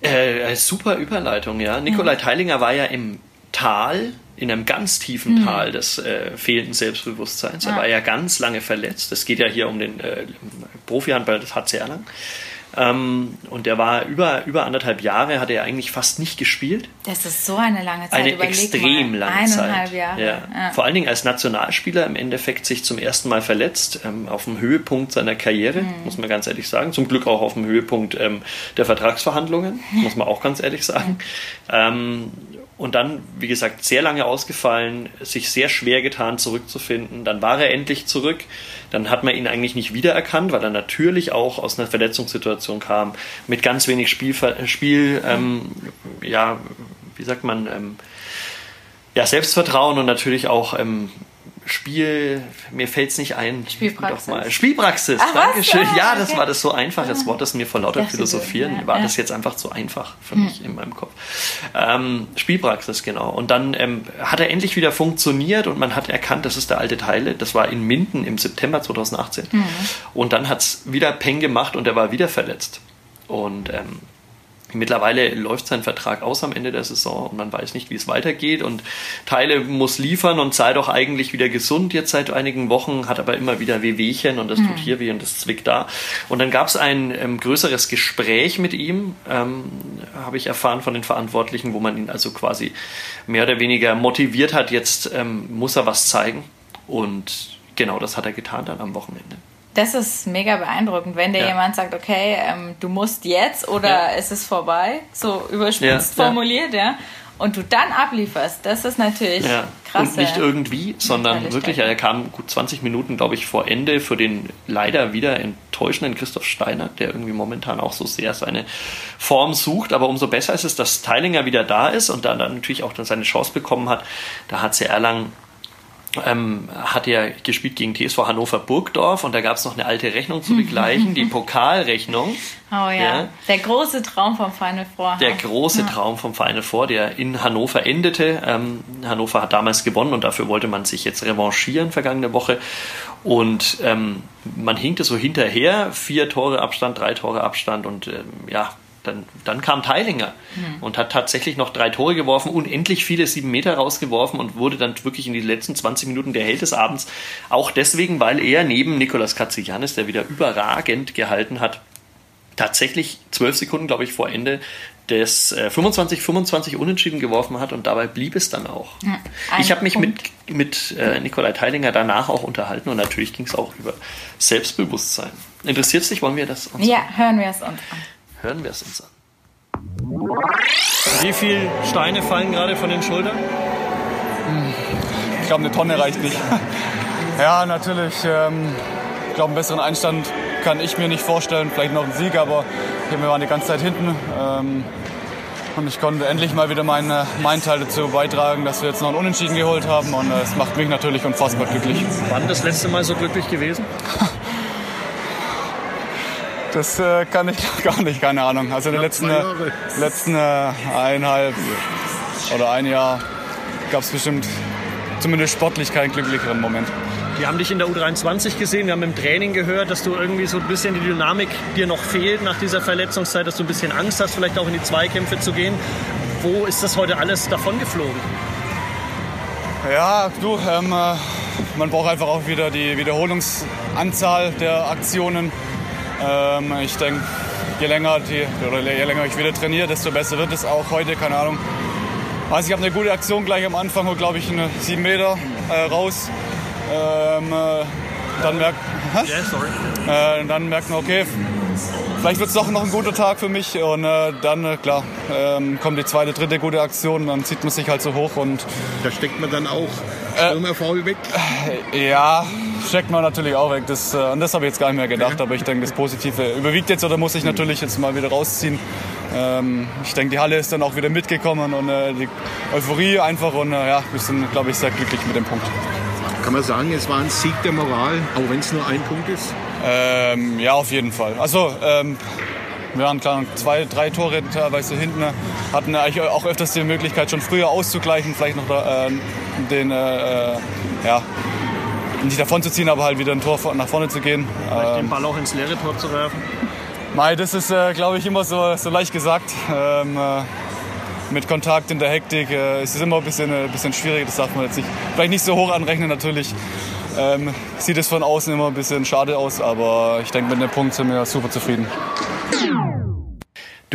Äh, super Überleitung, ja. Nikolai Teilinger war ja im Tal, in einem ganz tiefen Tal des äh, fehlenden Selbstbewusstseins. Er Ja. war ja ganz lange verletzt. Es geht ja hier um den äh, Profi-Handball des HC Erlangen. Ähm, und der war über, über anderthalb Jahre, hat er eigentlich fast nicht gespielt. Das ist so eine lange Zeit. Eine Überleg extrem mal. lange Eineinhalb Zeit. Jahre. Ja. Ja. Vor allen Dingen als Nationalspieler im Endeffekt sich zum ersten Mal verletzt, ähm, auf dem Höhepunkt seiner Karriere, Mhm. muss man ganz ehrlich sagen. Zum Glück auch auf dem Höhepunkt ähm, der Vertragsverhandlungen, muss man auch ganz ehrlich sagen. Ähm, und dann, wie gesagt, sehr lange ausgefallen, sich sehr schwer getan, zurückzufinden. Dann war er endlich zurück. Dann hat man ihn eigentlich nicht wiedererkannt, weil er natürlich auch aus einer Verletzungssituation kam, mit ganz wenig Spiel, Spiel ähm, ja, wie sagt man, ähm, ja, Selbstvertrauen und natürlich auch ähm, Spiel, mir fällt es nicht ein. Spielpraxis. Doch mal. Spielpraxis, Ach, was? Dankeschön. Ah, Ja, das okay. war das so einfaches Wort, das mir vor lauter Philosophieren ja, war das jetzt einfach zu einfach für mich in meinem Kopf. Ähm, Spielpraxis, genau. Und dann ähm, hat er endlich wieder funktioniert und man hat erkannt, das ist der alte Teile. Das war in Minden im September 2018. Und dann hat es wieder Peng gemacht und er war wieder verletzt. Und ähm, Mittlerweile läuft sein Vertrag aus am Ende der Saison und man weiß nicht, wie es weitergeht. Und Teile muss liefern und sei doch eigentlich wieder gesund jetzt seit einigen Wochen, hat aber immer wieder Wehwehchen und das tut hier weh und das zwickt da. Und dann gab es ein ähm, größeres Gespräch mit ihm, ähm, habe ich erfahren von den Verantwortlichen, wo man ihn also quasi mehr oder weniger motiviert hat, jetzt ähm, muss er was zeigen. Und genau das hat er getan dann am Wochenende. Das ist mega beeindruckend, wenn dir ja. jemand sagt, okay, ähm, du musst jetzt oder ja. es ist vorbei, so überspitzt ja. formuliert, ja. Und du dann ablieferst, das ist natürlich ja. krass. Und nicht irgendwie, sondern wirklich, er kam gut 20 Minuten, glaube ich, vor Ende für den leider wieder enttäuschenden Christoph Steiner, der irgendwie momentan auch so sehr seine Form sucht. Aber umso besser ist es, dass Teilinger wieder da ist und dann, dann natürlich auch dann seine Chance bekommen hat. Da hat sie Erlangen ähm, hat er gespielt gegen TSV Hannover Burgdorf und da gab es noch eine alte Rechnung zu begleichen, die Pokalrechnung. Oh ja. ja. der große Traum vom Final Four. Der große ja. Traum vom Final Four, der in Hannover endete. Ähm, Hannover hat damals gewonnen und dafür wollte man sich jetzt revanchieren vergangene Woche. Und ähm, man hinkte so hinterher, vier Tore Abstand, drei Tore Abstand und ähm, ja, dann, dann kam Teilinger mhm. und hat tatsächlich noch drei Tore geworfen, unendlich viele sieben Meter rausgeworfen und wurde dann wirklich in die letzten 20 Minuten der Held des Abends. Auch deswegen, weil er neben Nikolas Katzianis, der wieder überragend gehalten hat, tatsächlich zwölf Sekunden, glaube ich, vor Ende des äh, 25-25 unentschieden geworfen hat und dabei blieb es dann auch. Ja, ich habe mich Punkt. mit, mit äh, Nikolai Teilinger danach auch unterhalten und natürlich ging es auch über Selbstbewusstsein. Interessiert es dich? Wollen wir das uns Ja, hören wir es uns an. Hören wir es uns an. Wie viele Steine fallen gerade von den Schultern? Ich glaube, eine Tonne reicht nicht. Ja, natürlich. Ähm, ich glaube, einen besseren Einstand kann ich mir nicht vorstellen. Vielleicht noch einen Sieg, aber wir waren die ganze Zeit hinten. Ähm, und ich konnte endlich mal wieder meinen, meinen Teil dazu beitragen, dass wir jetzt noch einen Unentschieden geholt haben. Und es macht mich natürlich unfassbar glücklich. Wann das letzte Mal so glücklich gewesen? Das äh, kann ich gar nicht, keine Ahnung. Also in den letzten, äh, letzten äh, eineinhalb oder ein Jahr gab es bestimmt zumindest sportlich keinen glücklicheren Moment. Wir haben dich in der U23 gesehen, wir haben im Training gehört, dass du irgendwie so ein bisschen die Dynamik dir noch fehlt nach dieser Verletzungszeit, dass du ein bisschen Angst hast, vielleicht auch in die Zweikämpfe zu gehen. Wo ist das heute alles davon geflogen? Ja, du, ähm, äh, man braucht einfach auch wieder die Wiederholungsanzahl der Aktionen. Ähm, ich denke, je länger, die, oder je länger ich wieder trainiere, desto besser wird es auch heute, keine Ahnung. Also ich habe eine gute Aktion gleich am Anfang, hol glaube ich eine 7 Meter äh, raus. Ähm, äh, dann merkt, yeah, äh, dann merkt man, okay, vielleicht wird es doch noch ein guter Tag für mich und äh, dann, äh, klar, ähm, kommt die zweite, dritte gute Aktion, dann zieht man sich halt so hoch und... Da steckt man dann auch Stürmer faul weg? Ja, steckt man natürlich auch weg. Das, äh, an das habe ich jetzt gar nicht mehr gedacht, aber ich denke, das Positive überwiegt jetzt oder muss ich natürlich jetzt mal wieder rausziehen. Ähm, ich denke, die Halle ist dann auch wieder mitgekommen und äh, die Euphorie einfach und äh, ja, wir sind, glaube ich, sehr glücklich mit dem Punkt. Kann man sagen, es war ein Sieg der Moral, auch wenn es nur ein Punkt ist? Ähm, ja, auf jeden Fall. Also, ähm, wir waren klar, zwei, drei Tore teilweise hinten, hatten eigentlich auch öfters die Möglichkeit, schon früher auszugleichen, vielleicht noch äh, den, äh, ja, nicht davon zu ziehen, aber halt wieder ein Tor nach vorne zu gehen. Vielleicht den ähm, Ball auch ins leere Tor zu werfen? Mei, das ist, äh, glaube ich, immer so, so leicht gesagt. Ähm, äh, mit Kontakt in der Hektik äh, ist es immer ein bisschen, ein äh, bisschen schwierig, das darf man jetzt nicht, vielleicht nicht so hoch anrechnen natürlich. Ähm, sieht es von außen immer ein bisschen schade aus, aber ich denke, mit dem Punkt sind wir super zufrieden.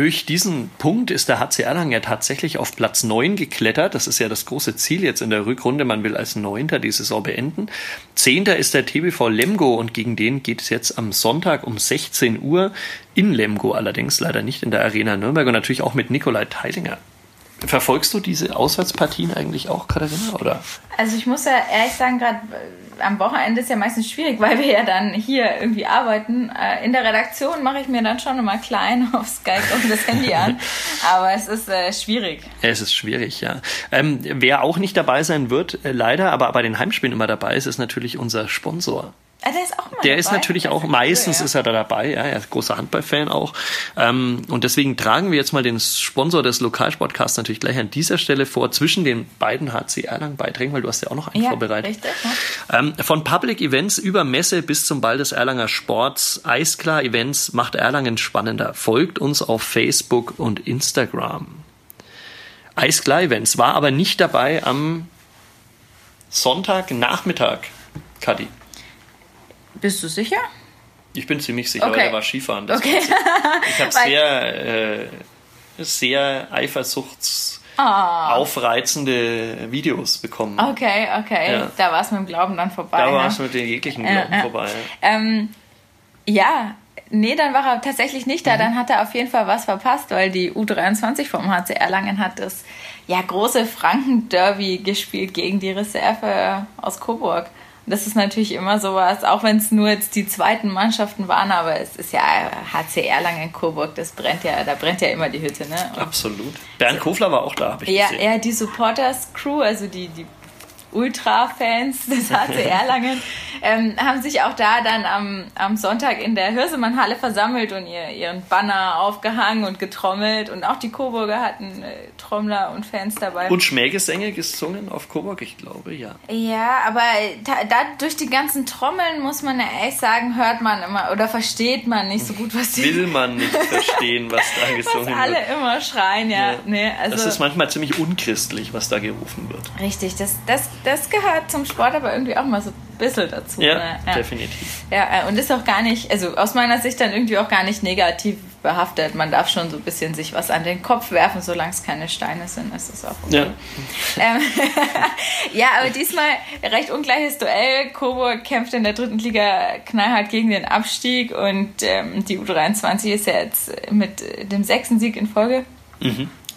Durch diesen Punkt ist der HC Erlangen ja tatsächlich auf Platz 9 geklettert. Das ist ja das große Ziel jetzt in der Rückrunde. Man will als Neunter die Saison beenden. Zehnter ist der TBV Lemgo und gegen den geht es jetzt am Sonntag um 16 Uhr in Lemgo allerdings, leider nicht in der Arena Nürnberg und natürlich auch mit Nikolai Teilinger. Verfolgst du diese Auswärtspartien eigentlich auch, Katharina? Oder? Also ich muss ja ehrlich sagen, gerade äh, am Wochenende ist ja meistens schwierig, weil wir ja dann hier irgendwie arbeiten. Äh, in der Redaktion mache ich mir dann schon immer klein auf Skype und das Handy an. Aber es ist äh, schwierig. Es ist schwierig, ja. Ähm, wer auch nicht dabei sein wird, äh, leider, aber bei den Heimspielen immer dabei ist, ist natürlich unser Sponsor Ah, der ist auch immer Der ist dabei? natürlich Das auch, cool, meistens ja. ist er da dabei, ja, er ist großer Handballfan auch. Ähm, und deswegen tragen wir jetzt mal den Sponsor des Lokalsportcasts natürlich gleich an dieser Stelle vor, zwischen den beiden HC Erlangen-Beiträgen, weil du hast ja auch noch einen Ja, vorbereitet. richtig. Ja. Ähm, von Public Events über Messe bis zum Ball des Erlanger Sports, Eisklar Events macht Erlangen spannender. Folgt uns auf Facebook und Instagram. Eisklar Events war aber nicht dabei am Sonntagnachmittag, Kadi. Bist du sicher? Ich bin ziemlich sicher, Okay. weil er war Skifahren. Das Okay. Ich habe sehr, äh, sehr eifersuchtsaufreizende Videos bekommen. Okay, okay. Ja. Da war es mit dem Glauben dann vorbei. Da ne? war es mit den jeglichen Ja, Glauben ja. vorbei. Ähm, ja, nee, dann war er tatsächlich nicht Mhm. da. Dann hat er auf jeden Fall was verpasst, weil die U23 vom HC Erlangen hat das ja, große Franken-Derby gespielt gegen die Reserve aus Coburg. Das ist natürlich immer sowas, auch wenn es nur jetzt die zweiten Mannschaften waren, aber es ist ja HC Erlangen Coburg, das brennt ja, da brennt ja immer die Hütte, ne? Und Absolut. Bernd Kofler war auch da, habe ich ja, gesehen. ja, die Supporters-Crew, also die, die Ultra-Fans des HC Erlangen, ähm, haben sich auch da dann am, am Sonntag in der Hürsemann-Halle versammelt und ihr, ihren Banner aufgehangen und getrommelt. Und auch die Coburger hatten äh, Trommler und Fans dabei. Und Schmähgesänge gesungen auf Coburg, ich glaube, ja. Ja, aber da, da durch die ganzen Trommeln muss man ja ehrlich sagen, hört man immer oder versteht man nicht so gut, was die Will man nicht verstehen, was da was gesungen alle wird. immer schreien, ja. Ja. Nee, also Das ist manchmal ziemlich unchristlich, was da gerufen wird. Richtig, das, das, das gehört zum Sport aber irgendwie auch mal so ein bisschen dazu. Ja, ne? ja. definitiv. Ja, äh, und ist auch gar nicht, also aus meiner Sicht dann irgendwie auch gar nicht negativ behaftet. Man darf schon so ein bisschen sich was an den Kopf werfen, solange es keine Steine sind, ist es auch okay. Ja. Ähm, ja, aber diesmal recht ungleiches Duell. Coburg kämpft in der dritten Liga knallhart gegen den Abstieg und ähm, die U23 ist ja jetzt mit dem sechsten Sieg in Folge.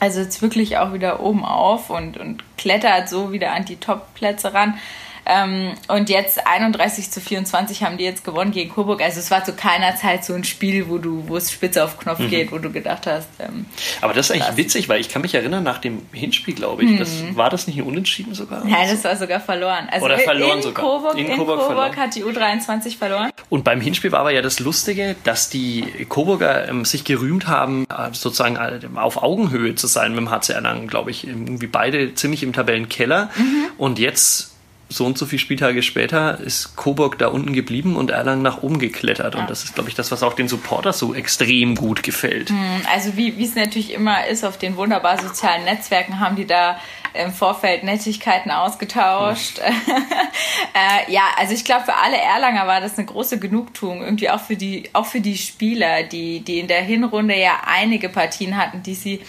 Also jetzt wirklich auch wieder oben auf und, und klettert so wieder an die Top-Plätze ran. Ähm, und jetzt 31 zu 24 haben die jetzt gewonnen gegen Coburg. Also es war zu keiner Zeit so ein Spiel, wo du, wo es spitze auf Knopf geht, wo du gedacht hast, ähm, Aber das ist eigentlich witzig, weil ich kann mich erinnern, nach dem Hinspiel, glaube ich, das, war das nicht ein Unentschieden sogar? Mhm. nein, das war sogar verloren. Also Oder verloren in sogar. Coburg, In in Coburg Coburg, hat die U23 verloren. Und beim Hinspiel war aber ja das Lustige, dass die Coburger ähm, sich gerühmt haben, äh, sozusagen äh, auf Augenhöhe zu sein mit dem HC Erlangen, glaube ich. Irgendwie beide ziemlich im Tabellenkeller. Mhm. Und jetzt, so und so viele Spieltage später, ist Coburg da unten geblieben und Erlangen nach oben geklettert. Und das ist, glaube ich, das, was auch den Supporters so extrem gut gefällt. Also wie wie es natürlich immer ist, auf den wunderbar sozialen Netzwerken haben die da im Vorfeld Nettigkeiten ausgetauscht. äh, ja, also ich glaube, für alle Erlanger war das eine große Genugtuung, irgendwie auch für die, auch für die Spieler, die, die in der Hinrunde ja einige Partien hatten, die sie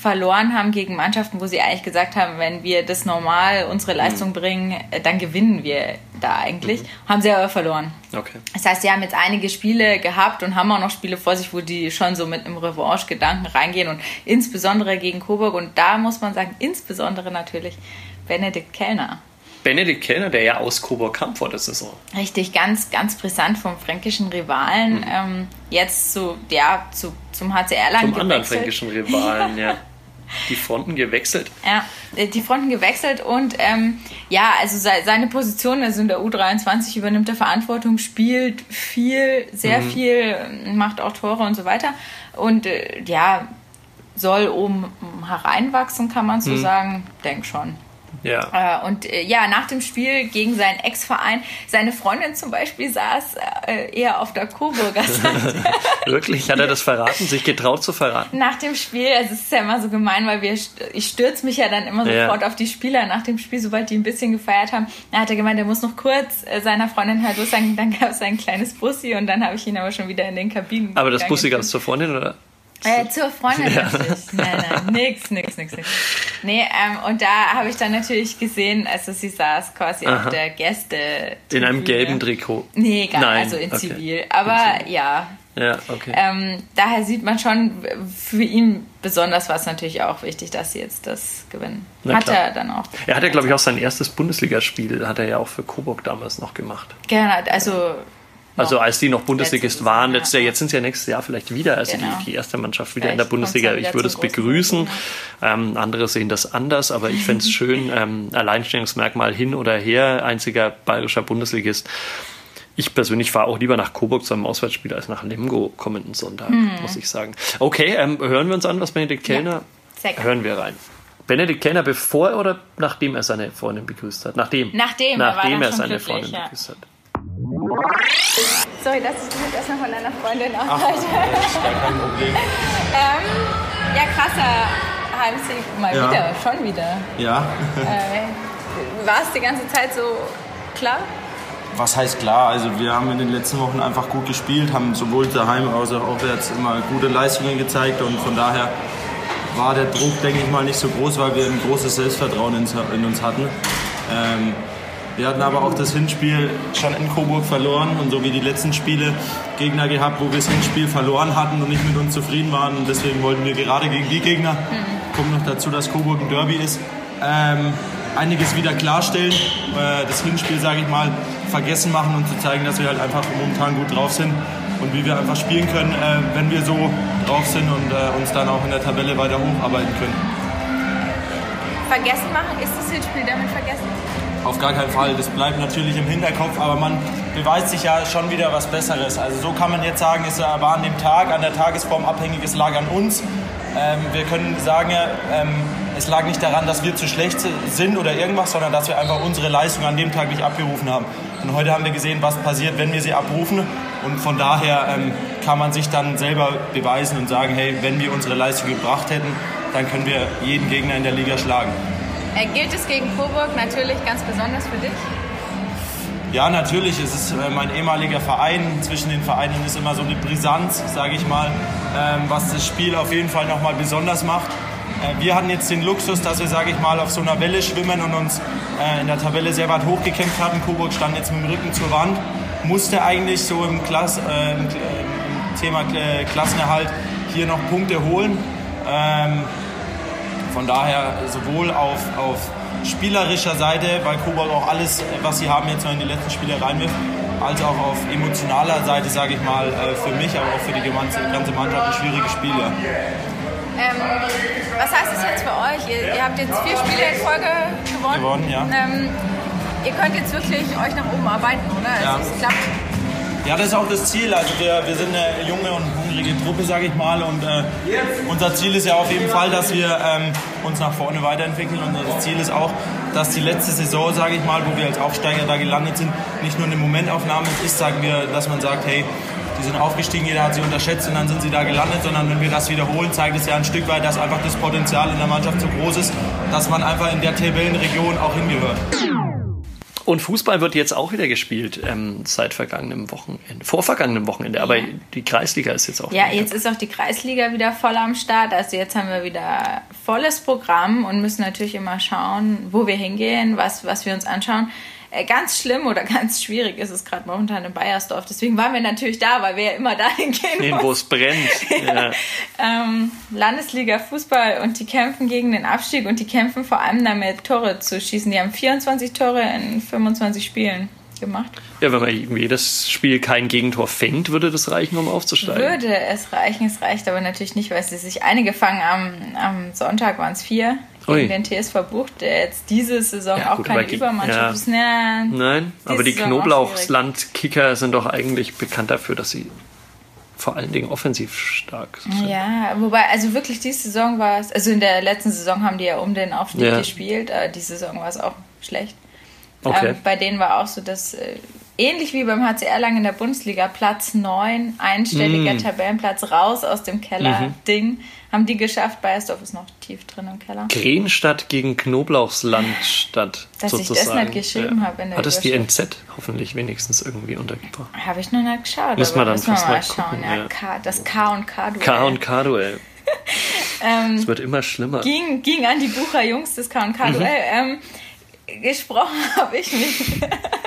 verloren haben gegen Mannschaften, wo sie eigentlich gesagt haben, wenn wir das normal unsere Leistung bringen, äh, dann gewinnen wir da eigentlich. Haben sie aber verloren. Okay. Das heißt, sie haben jetzt einige Spiele gehabt und haben auch noch Spiele vor sich, wo die schon so mit einem Revanche-Gedanken reingehen und insbesondere gegen Coburg. Und da muss man sagen, insbesondere natürlich Benedikt Kellner. Benedikt Kellner, der ja aus Coburg kam vor der Saison. Richtig, ganz, ganz brisant vom fränkischen Rivalen. Ähm, jetzt zu, ja, zu, zum HCR lang Zum anderen fränkischen Rivalen, ja. Die Fronten gewechselt. Ja, äh, die Fronten gewechselt und ähm, ja, also se seine Position, also in der U23 übernimmt er Verantwortung, spielt viel, sehr viel, macht auch Tore und so weiter. Und äh, ja, soll oben hereinwachsen, kann man so sagen. Denk schon. Ja. Äh, und äh, ja, nach dem Spiel gegen seinen Ex-Verein, seine Freundin zum Beispiel saß äh, eher auf der Coburger Seite. Wirklich? Hat er das verraten? Sich getraut zu verraten? nach dem Spiel, also es ist ja immer so gemein, weil wir, ich stürze mich ja dann immer Ja. sofort auf die Spieler nach dem Spiel, sobald die ein bisschen gefeiert haben. Da hat er gemeint, er muss noch kurz äh, seiner Freundin Hallo sagen, dann gab es ein kleines Bussi und dann habe ich ihn aber schon wieder in den Kabinen Aber das. Bussi gab es zur Freundin, oder? Äh, zur Freundin natürlich. Nein, nein, nix, nix, nix, nix. Nee, ähm, und da habe ich dann natürlich gesehen, also sie saß quasi Aha. auf der Gäste. In einem gelben Trikot. Nee, gar Nein, also in okay. Zivil. Aber ja, Ja, okay. ähm, daher sieht man schon, für ihn besonders war es natürlich auch wichtig, dass sie jetzt das gewinnen. Na Hat klar. er dann auch. Er hat ja, glaube ich, auch sein erstes Bundesligaspiel, hat er ja auch für Coburg damals noch gemacht. Gerne, also. Also als die noch Bundesligist waren, letztes Jahr, ja. jetzt sind sie ja nächstes Jahr vielleicht wieder, also Genau. die, die erste Mannschaft wieder in Vielleicht der Bundesliga. Ich würde es begrüßen. Ähm, andere sehen das anders, aber ich fände es schön. Ähm, Alleinstellungsmerkmal hin oder her, einziger bayerischer Bundesligist. ich persönlich fahre auch lieber nach Coburg zu einem Auswärtsspiel als nach Lemgo kommenden Sonntag, muss ich sagen. Okay, ähm, hören wir uns an, was Benedikt Kellner. sehr gerne. hören wir rein. Benedikt Kellner, bevor oder nachdem er seine Freundin begrüßt hat? Nachdem. Nachdem, er war Nachdem er seine Freundin ja. begrüßt hat. Sorry, dass ich das jetzt erstmal von deiner Freundin Ach, ist gar kein Problem. Ähm, ja, krasser Heimsieg mal Ja. wieder, schon wieder. Ja, Äh, war es die ganze Zeit so klar? was heißt klar? Also wir haben in den letzten Wochen einfach gut gespielt, haben sowohl daheim als auch auswärts immer gute Leistungen gezeigt und von daher war der Druck, denke ich mal, nicht so groß, weil wir ein großes Selbstvertrauen in, in uns hatten. Ähm, wir hatten aber auch das Hinspiel schon in Coburg verloren und so wie die letzten Spiele Gegner gehabt, wo wir das Hinspiel verloren hatten und nicht mit uns zufrieden waren. Und deswegen wollten wir gerade gegen die Gegner, kommt noch dazu, dass Coburg ein Derby ist, ähm, einiges wieder klarstellen. Äh, das Hinspiel, sage ich mal, vergessen machen und zu zeigen, dass wir halt einfach momentan gut drauf sind und wie wir einfach spielen können, äh, wenn wir so drauf sind und äh, uns dann auch in der Tabelle weiter hocharbeiten können. Vergessen machen? Ist das Hinspiel damit vergessen? Auf gar keinen Fall. Das bleibt natürlich im Hinterkopf, aber man beweist sich ja schon wieder was Besseres. Also so kann man jetzt sagen, es war an dem Tag, an der Tagesform abhängig, es lag an uns. Ähm, wir können sagen, ähm, es lag nicht daran, dass wir zu schlecht sind oder irgendwas, sondern dass wir einfach unsere Leistung an dem Tag nicht abgerufen haben. Und heute haben wir gesehen, was passiert, wenn wir sie abrufen. Und von daher ähm, kann man sich dann selber beweisen und sagen, hey, wenn wir unsere Leistung gebracht hätten, dann können wir jeden Gegner in der Liga schlagen. Äh, gilt es gegen Coburg natürlich ganz besonders für dich? Ja, natürlich. Es ist äh, mein ehemaliger Verein. Zwischen den Vereinen ist immer so eine Brisanz, sage ich mal, ähm, was das Spiel auf jeden Fall nochmal besonders macht. Äh, wir hatten jetzt den Luxus, dass wir, sage ich mal, auf so einer Welle schwimmen und uns in der Tabelle sehr weit hochgekämpft hatten. Coburg stand jetzt mit dem Rücken zur Wand, musste eigentlich so im, Klass, äh, im, Thema Klassenerhalt hier noch Punkte holen. Ähm, von daher sowohl auf, auf spielerischer Seite, weil Coburg auch alles, was sie haben, jetzt noch in die letzten Spiele reinwirft, als auch auf emotionaler Seite, sage ich mal, äh, für mich, aber auch für die ganze, ganze Mannschaft ein schwieriges Spiel. Ja. Ähm, was heißt das jetzt für euch? Ihr, ihr habt jetzt vier Spiele in Folge gewonnen. Gewonnen, ja. Ähm, ihr könnt jetzt wirklich euch nach oben arbeiten, oder? Ja. Es, es klappt. Ja, das ist auch das Ziel. Also wir, wir sind eine junge und hungrige Truppe, sage ich mal. Und äh, unser Ziel ist ja auf jeden Fall, dass wir ähm, uns nach vorne weiterentwickeln. Und das Ziel ist auch, dass die letzte Saison, sage ich mal, wo wir als Aufsteiger da gelandet sind, nicht nur eine Momentaufnahme ist, sagen wir, dass man sagt, hey, die sind aufgestiegen, jeder hat sie unterschätzt und dann sind sie da gelandet, sondern wenn wir das wiederholen, zeigt es ja ein Stück weit, dass einfach das Potenzial in der Mannschaft so groß ist, dass man einfach in der Tabellenregion auch hingehört. Und Fußball wird jetzt auch wieder gespielt ähm, seit vergangenem Wochenende, vor vergangenem Wochenende. Aber die Kreisliga ist jetzt auch. Ja, wieder. jetzt ist auch die Kreisliga wieder voll am Start. Also jetzt haben wir wieder volles Programm und müssen natürlich immer schauen, wo wir hingehen, was, was wir uns anschauen. Äh, Ganz schlimm oder ganz schwierig ist es gerade momentan in Bayersdorf. Deswegen waren wir natürlich da, weil wir ja immer dahin gehen Nee, wo es brennt. ja. ähm, Landesliga Fußball und die kämpfen gegen den Abstieg und die kämpfen vor allem damit, Tore zu schießen. Die haben 24 Tore in 25 Spielen gemacht. ja, wenn man irgendwie jedes Spiel kein Gegentor fängt, würde das reichen, um aufzusteigen. Würde es reichen, es reicht aber natürlich nicht, weil sie sich einige fangen. Am, am Sonntag waren es vier Ui. gegen den TSV Bucht, der jetzt diese Saison Ja, auch gut, keine Übermannschaft ja. ist. Ja, Nein, aber die Knoblauchslandkicker sind doch eigentlich bekannt dafür, dass sie vor allen Dingen offensiv stark sind. Ja, wobei, also wirklich die Saison war es, also in der letzten Saison haben die ja um den Aufstieg Ja. gespielt, aber die Saison war es auch schlecht. Okay. Ähm, bei denen war auch so, dass äh, ähnlich wie beim HCR lang in der Bundesliga Platz 9, einstelliger Mm. Tabellenplatz raus aus dem Mhm. Keller-Ding, haben die geschafft. Bayersdorf ist noch tief drin im Keller. Krenstadt gegen Knoblauchslandstadt. Dass ich das sozusagen. nicht geschrieben habe in der Hat es die. NZ hoffentlich wenigstens irgendwie untergebracht. Habe ich noch nicht geschaut. Müssen wir dann müssen wir fast mal mal schauen. gucken, ja, ja. K, das K und K Duell. K und K-Duell. Ähm, Es wird immer schlimmer. ging, ging an die Bucher Jungs das K und K Duell. Mhm. Ähm, gesprochen habe ich nicht.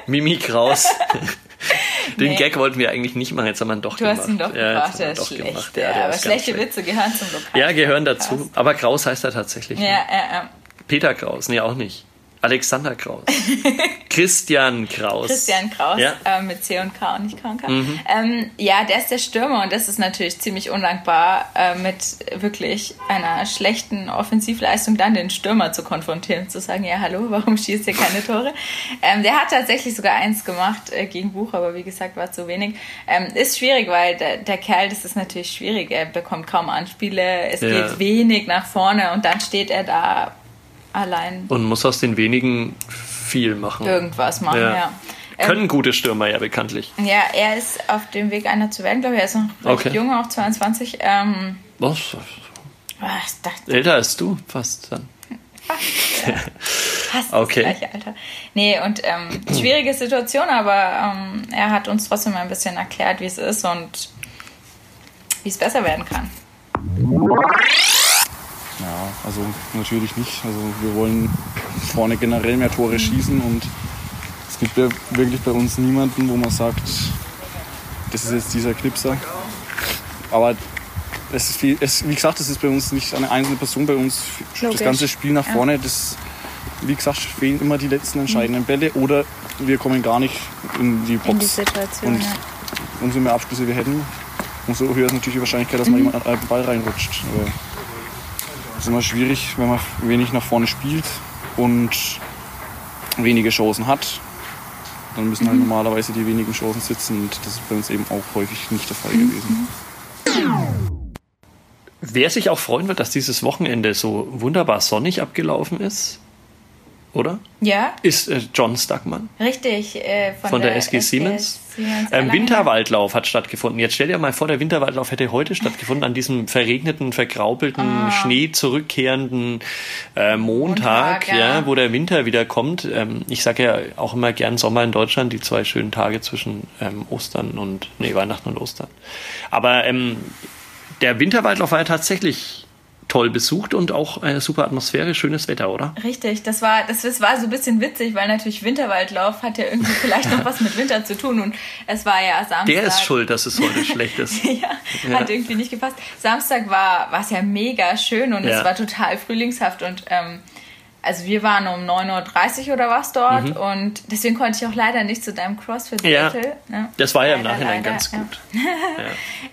Mimi Kraus. Den Nee. Gag wollten wir eigentlich nicht machen, jetzt haben wir ihn doch Du gemacht. hast ihn doch ja, der ist doch schlecht. gemacht. Ja, Ja, aber schlechte schlecht. Witze gehören zum Lokal. Ja, gehören dazu. Aber Kraus heißt er tatsächlich. Ja, nicht. ja, ja. Peter Kraus, nee, auch nicht. Alexander Kraus. Christian Kraus. Christian Kraus Ja. äh, mit C und K und nicht K und K. Ähm, ja, der ist der Stürmer und das ist natürlich ziemlich undankbar, äh, mit wirklich einer schlechten Offensivleistung dann den Stürmer zu konfrontieren, zu sagen, ja, hallo, warum schießt ihr keine Tore? Ähm, der hat tatsächlich sogar eins gemacht äh, gegen Buch, aber wie gesagt, war zu wenig. Ähm, ist schwierig, weil der, der Kerl, das ist natürlich schwierig, er bekommt kaum Anspiele, es Ja. geht wenig nach vorne und dann steht er da allein Und muss aus den wenigen viel machen. irgendwas machen, Ja. ja. Ähm, Können gute Stürmer ja bekanntlich. Ja, er ist auf dem Weg, einer zu werden, glaube ich. Er ist noch recht Okay. jung, auch 22. Ähm, Was? was dachte Älter als du, fast dann. fast Okay. das gleiche Alter. Nee, und ähm, schwierige Situation, aber ähm, er hat uns trotzdem ein bisschen erklärt, wie es ist und wie es besser werden kann. Ja, also natürlich nicht. Also wir wollen vorne generell mehr Tore schießen und es gibt ja wirklich bei uns niemanden, wo man sagt, das ist jetzt dieser Knipser. Aber es ist viel, es, wie gesagt, das ist bei uns nicht eine einzelne Person bei uns. Logisch. Das ganze Spiel nach vorne, das, wie gesagt, fehlen immer die letzten entscheidenden Bälle oder wir kommen gar nicht in die Box. In die Situation, Und ja. umso mehr Abschlüsse wir hätten, umso höher ist natürlich die Wahrscheinlichkeit, dass mal Mhm. jemand einen Ball reinrutscht. Aber ist immer schwierig, wenn man wenig nach vorne spielt und wenige Chancen hat. Dann müssen Mhm. halt normalerweise die wenigen Chancen sitzen und das ist bei uns eben auch häufig nicht der Fall Mhm. gewesen. Wer sich auch freuen wird, dass dieses Wochenende so wunderbar sonnig abgelaufen ist, oder? Ja, Ist äh, John Stuckmann richtig. Äh, von, von der, SG Siemens. Siemens Ähm. Winterwaldlauf hat stattgefunden. Jetzt stell dir mal vor, der Winterwaldlauf hätte heute stattgefunden, an diesem verregneten, vergraupelten, Schnee zurückkehrenden äh, Montag, Montag, ja. ja. wo der Winter wieder kommt. Ähm, ich sage ja auch immer gern Sommer in Deutschland, die zwei schönen Tage zwischen ähm, Ostern und, nee, Weihnachten und Ostern. Aber ähm, der Winterwaldlauf war ja tatsächlich toll besucht und auch eine super Atmosphäre, schönes Wetter, oder? Richtig, das war, das, das war so ein bisschen witzig, weil natürlich Winterwaldlauf hat ja irgendwie vielleicht noch was mit Winter zu tun und es war ja Samstag. Der ist schuld, dass es heute schlecht ist. ja, hat irgendwie nicht gepasst. Samstag war war es ja mega schön und Ja. es war total frühlingshaft und ähm, also wir waren um 9.30 Uhr oder was dort und deswegen konnte ich auch leider nicht zu deinem CrossFit-Battle. ne? Das war ja im Leider, Nachhinein leider, ganz ja. gut.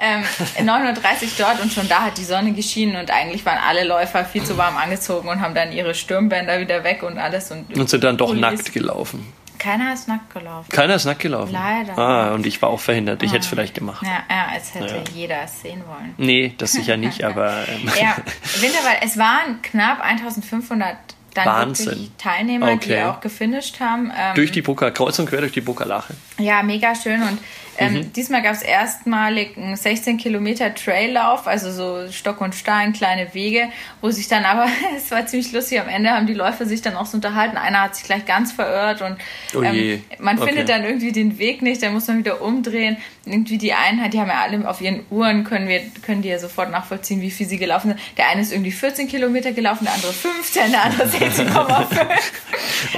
Ähm, 9.30 Uhr dort und schon da hat die Sonne geschienen und eigentlich waren alle Läufer viel zu warm angezogen und haben dann ihre Stürmbänder wieder weg und alles. Und, Und sind dann doch nackt gelaufen. Keiner ist nackt gelaufen. Keiner ist nackt gelaufen. Leider. Ah, und ich war auch verhindert. Ich hätte es vielleicht gemacht. Ja, ja, als hätte Ja. jeder es sehen wollen. Nee, das sicher nicht, aber ähm, Ja, Winterwald, es waren knapp 1500 dann Wahnsinn. Teilnehmer, die Okay. auch gefinisht haben. Ähm, durch die Buka, kreuz und quer durch die Buka-Lache. ja, mega schön. Und ähm, Mhm. diesmal gab es erstmalig einen 16 Kilometer Traillauf, also so Stock und Stein, kleine Wege, wo sich dann aber, es war ziemlich lustig, am Ende haben die Läufer sich dann auch so unterhalten. Einer hat sich gleich ganz verirrt und Oh ähm, man Okay. findet dann irgendwie den Weg nicht, dann muss man wieder umdrehen. Irgendwie die Einheit, die haben ja alle auf ihren Uhren, können wir können die ja sofort nachvollziehen, wie viel sie gelaufen sind. Der eine ist irgendwie 14 Kilometer gelaufen, der andere 15, der andere 16,5.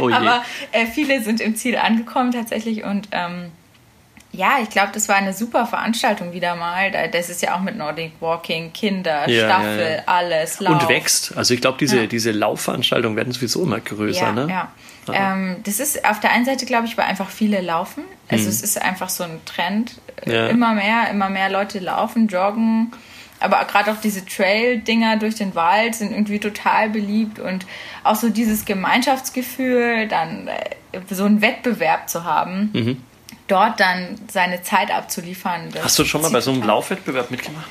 Oh. Aber äh, viele sind im Ziel angekommen tatsächlich und ähm, ja, ich glaube, das war eine super Veranstaltung wieder mal. Da- Das ist ja auch mit Nordic Walking, Kinder, Ja, Staffel, ja, ja. alles, Lauf. Und wächst. Also ich glaube, diese, diese Laufveranstaltungen werden sowieso immer größer. Ja, ne? ja. Ähm, das ist auf der einen Seite, glaube ich, weil einfach viele laufen. Also es ist einfach so ein Trend. Äh, Mhm. Immer mehr, immer mehr Leute laufen, joggen. Aber gerade auch diese Trail-Dinger durch den Wald sind irgendwie total beliebt und auch so dieses Gemeinschaftsgefühl, dann äh, so einen Wettbewerb zu haben, dort dann seine Zeit abzuliefern. Hast du schon mal bei so einem. Laufwettbewerb mitgemacht?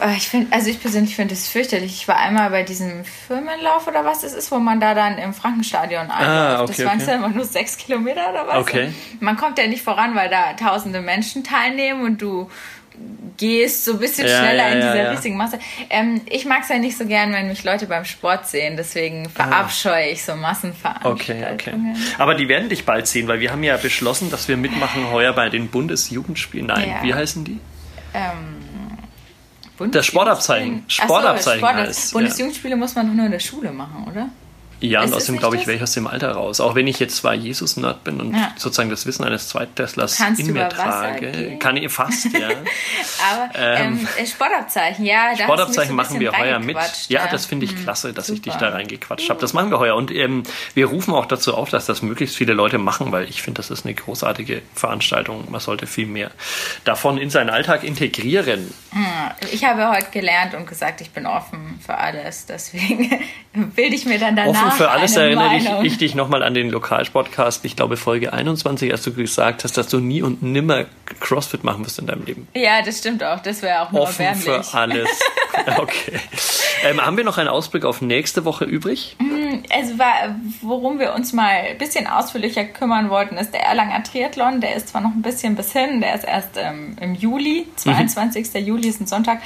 Äh, Ich finde, also ich persönlich finde es fürchterlich. Ich war einmal bei diesem Firmenlauf oder was es ist, wo man da dann im Frankenstadion einläuft. Ah, okay, das waren okay. dann immer nur sechs Kilometer oder was. Okay. Und man kommt ja nicht voran, weil da tausende Menschen teilnehmen und du gehst so ein bisschen Ja, schneller ja, in dieser ja. riesigen Masse. Ähm, ich mag es ja nicht so gern, wenn mich Leute beim Sport sehen. Deswegen verabscheue ich so Okay, Massenveranstaltungen. okay. Aber die werden dich bald sehen, weil wir haben ja beschlossen, dass wir mitmachen heuer bei den Bundesjugendspielen. Nein, wie heißen die? Bundes- Das Sportabzeichen. Ach so, Sportabzeichen Sport- heißt. Bundesjugendspiele muss man doch nur in der Schule machen, oder? Ja, und außerdem glaube ich, wäre ich aus dem Alter raus. Auch wenn ich jetzt zwar Jesus-Nerd bin und Ja. sozusagen das Wissen eines Zweitklässlers Kannst in mir trage, gehen? kann ich fast, ja. Aber ähm, äh, Sportabzeichen, ja. Da Sportabzeichen machen wir heuer mit. Ja, das finde ich Hm, klasse, dass ich dich super. da reingequatscht habe. Das machen wir heuer. Und ähm, wir rufen auch dazu auf, dass das möglichst viele Leute machen, weil ich finde, das ist eine großartige Veranstaltung. Man sollte viel mehr davon in seinen Alltag integrieren. Ich habe heute gelernt und gesagt, ich bin offen für alles. Deswegen bilde ich mir dann danach für alles erinnere ich, ich dich nochmal an den Lokalsportcast, ich glaube Folge 21, als du gesagt hast, dass du nie und nimmer CrossFit machen wirst in deinem Leben. Ja, das stimmt auch. Das wäre auch nur Offen erbärmlich. für alles. Okay. Ähm, haben wir noch einen Ausblick auf nächste Woche übrig? Also war, worum wir uns mal ein bisschen ausführlicher kümmern wollten, ist der Erlanger Triathlon. Der ist zwar noch ein bisschen bis hin, der ist erst ähm, im Juli, 22. Juli ist ein Sonntag.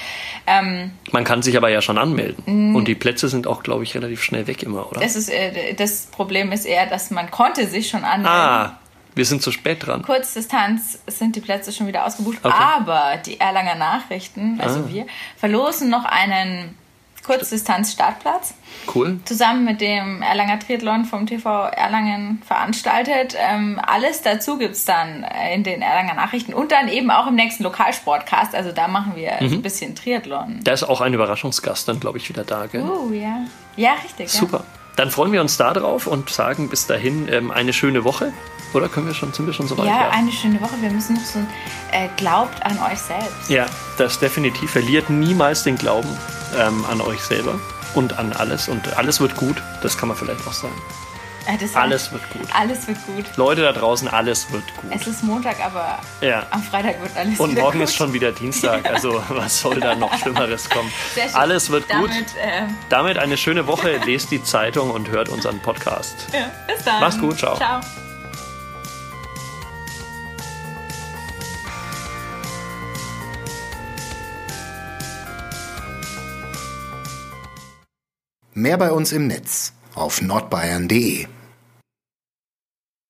Ähm, Man kann sich aber ja schon anmelden. Und die Plätze sind auch, glaube ich, relativ schnell weg immer, oder? das, ist, äh, das Problem ist eher, dass man konnte sich schon anmelden. ah, wir sind zu spät dran. Kurzdistanz sind die Plätze schon wieder ausgebucht, Okay. aber die Erlanger Nachrichten, also Ah. wir, verlosen noch einen Kurzdistanz-Startplatz. Cool. zusammen mit dem Erlanger Triathlon vom TV Erlangen veranstaltet. Ähm, alles dazu gibt's dann in den Erlanger Nachrichten und dann eben auch im nächsten Lokalsportcast. Also da machen wir Mhm. ein bisschen Triathlon. Da ist auch ein Überraschungsgast dann, glaube ich, wieder da, gell? Oh, ja. Ja, richtig. Super. Dann freuen wir uns da drauf und sagen bis dahin ähm, eine schöne Woche. Oder können wir schon, sind wir schon so weit? Ja. ja, eine schöne Woche. Wir müssen noch so ein, äh, glaubt an euch selbst. Ja, das definitiv. Verliert niemals den Glauben ähm, an euch selber und an alles. Und alles wird gut. Das kann man vielleicht auch sagen. Äh, das Alles wird gut. Alles wird gut. Leute da draußen, alles wird gut. Es ist Montag, aber Ja. am Freitag wird alles Und wieder morgen gut. ist schon wieder Dienstag. Also was soll da noch Schlimmeres kommen? Sehr schön. Alles wird gut. Damit, äh, Damit eine schöne Woche. Lest die Zeitung und hört unseren Podcast. ja, bis dann. Mach's gut, ciao. Ciao. Mehr bei uns im Netz auf nordbayern.de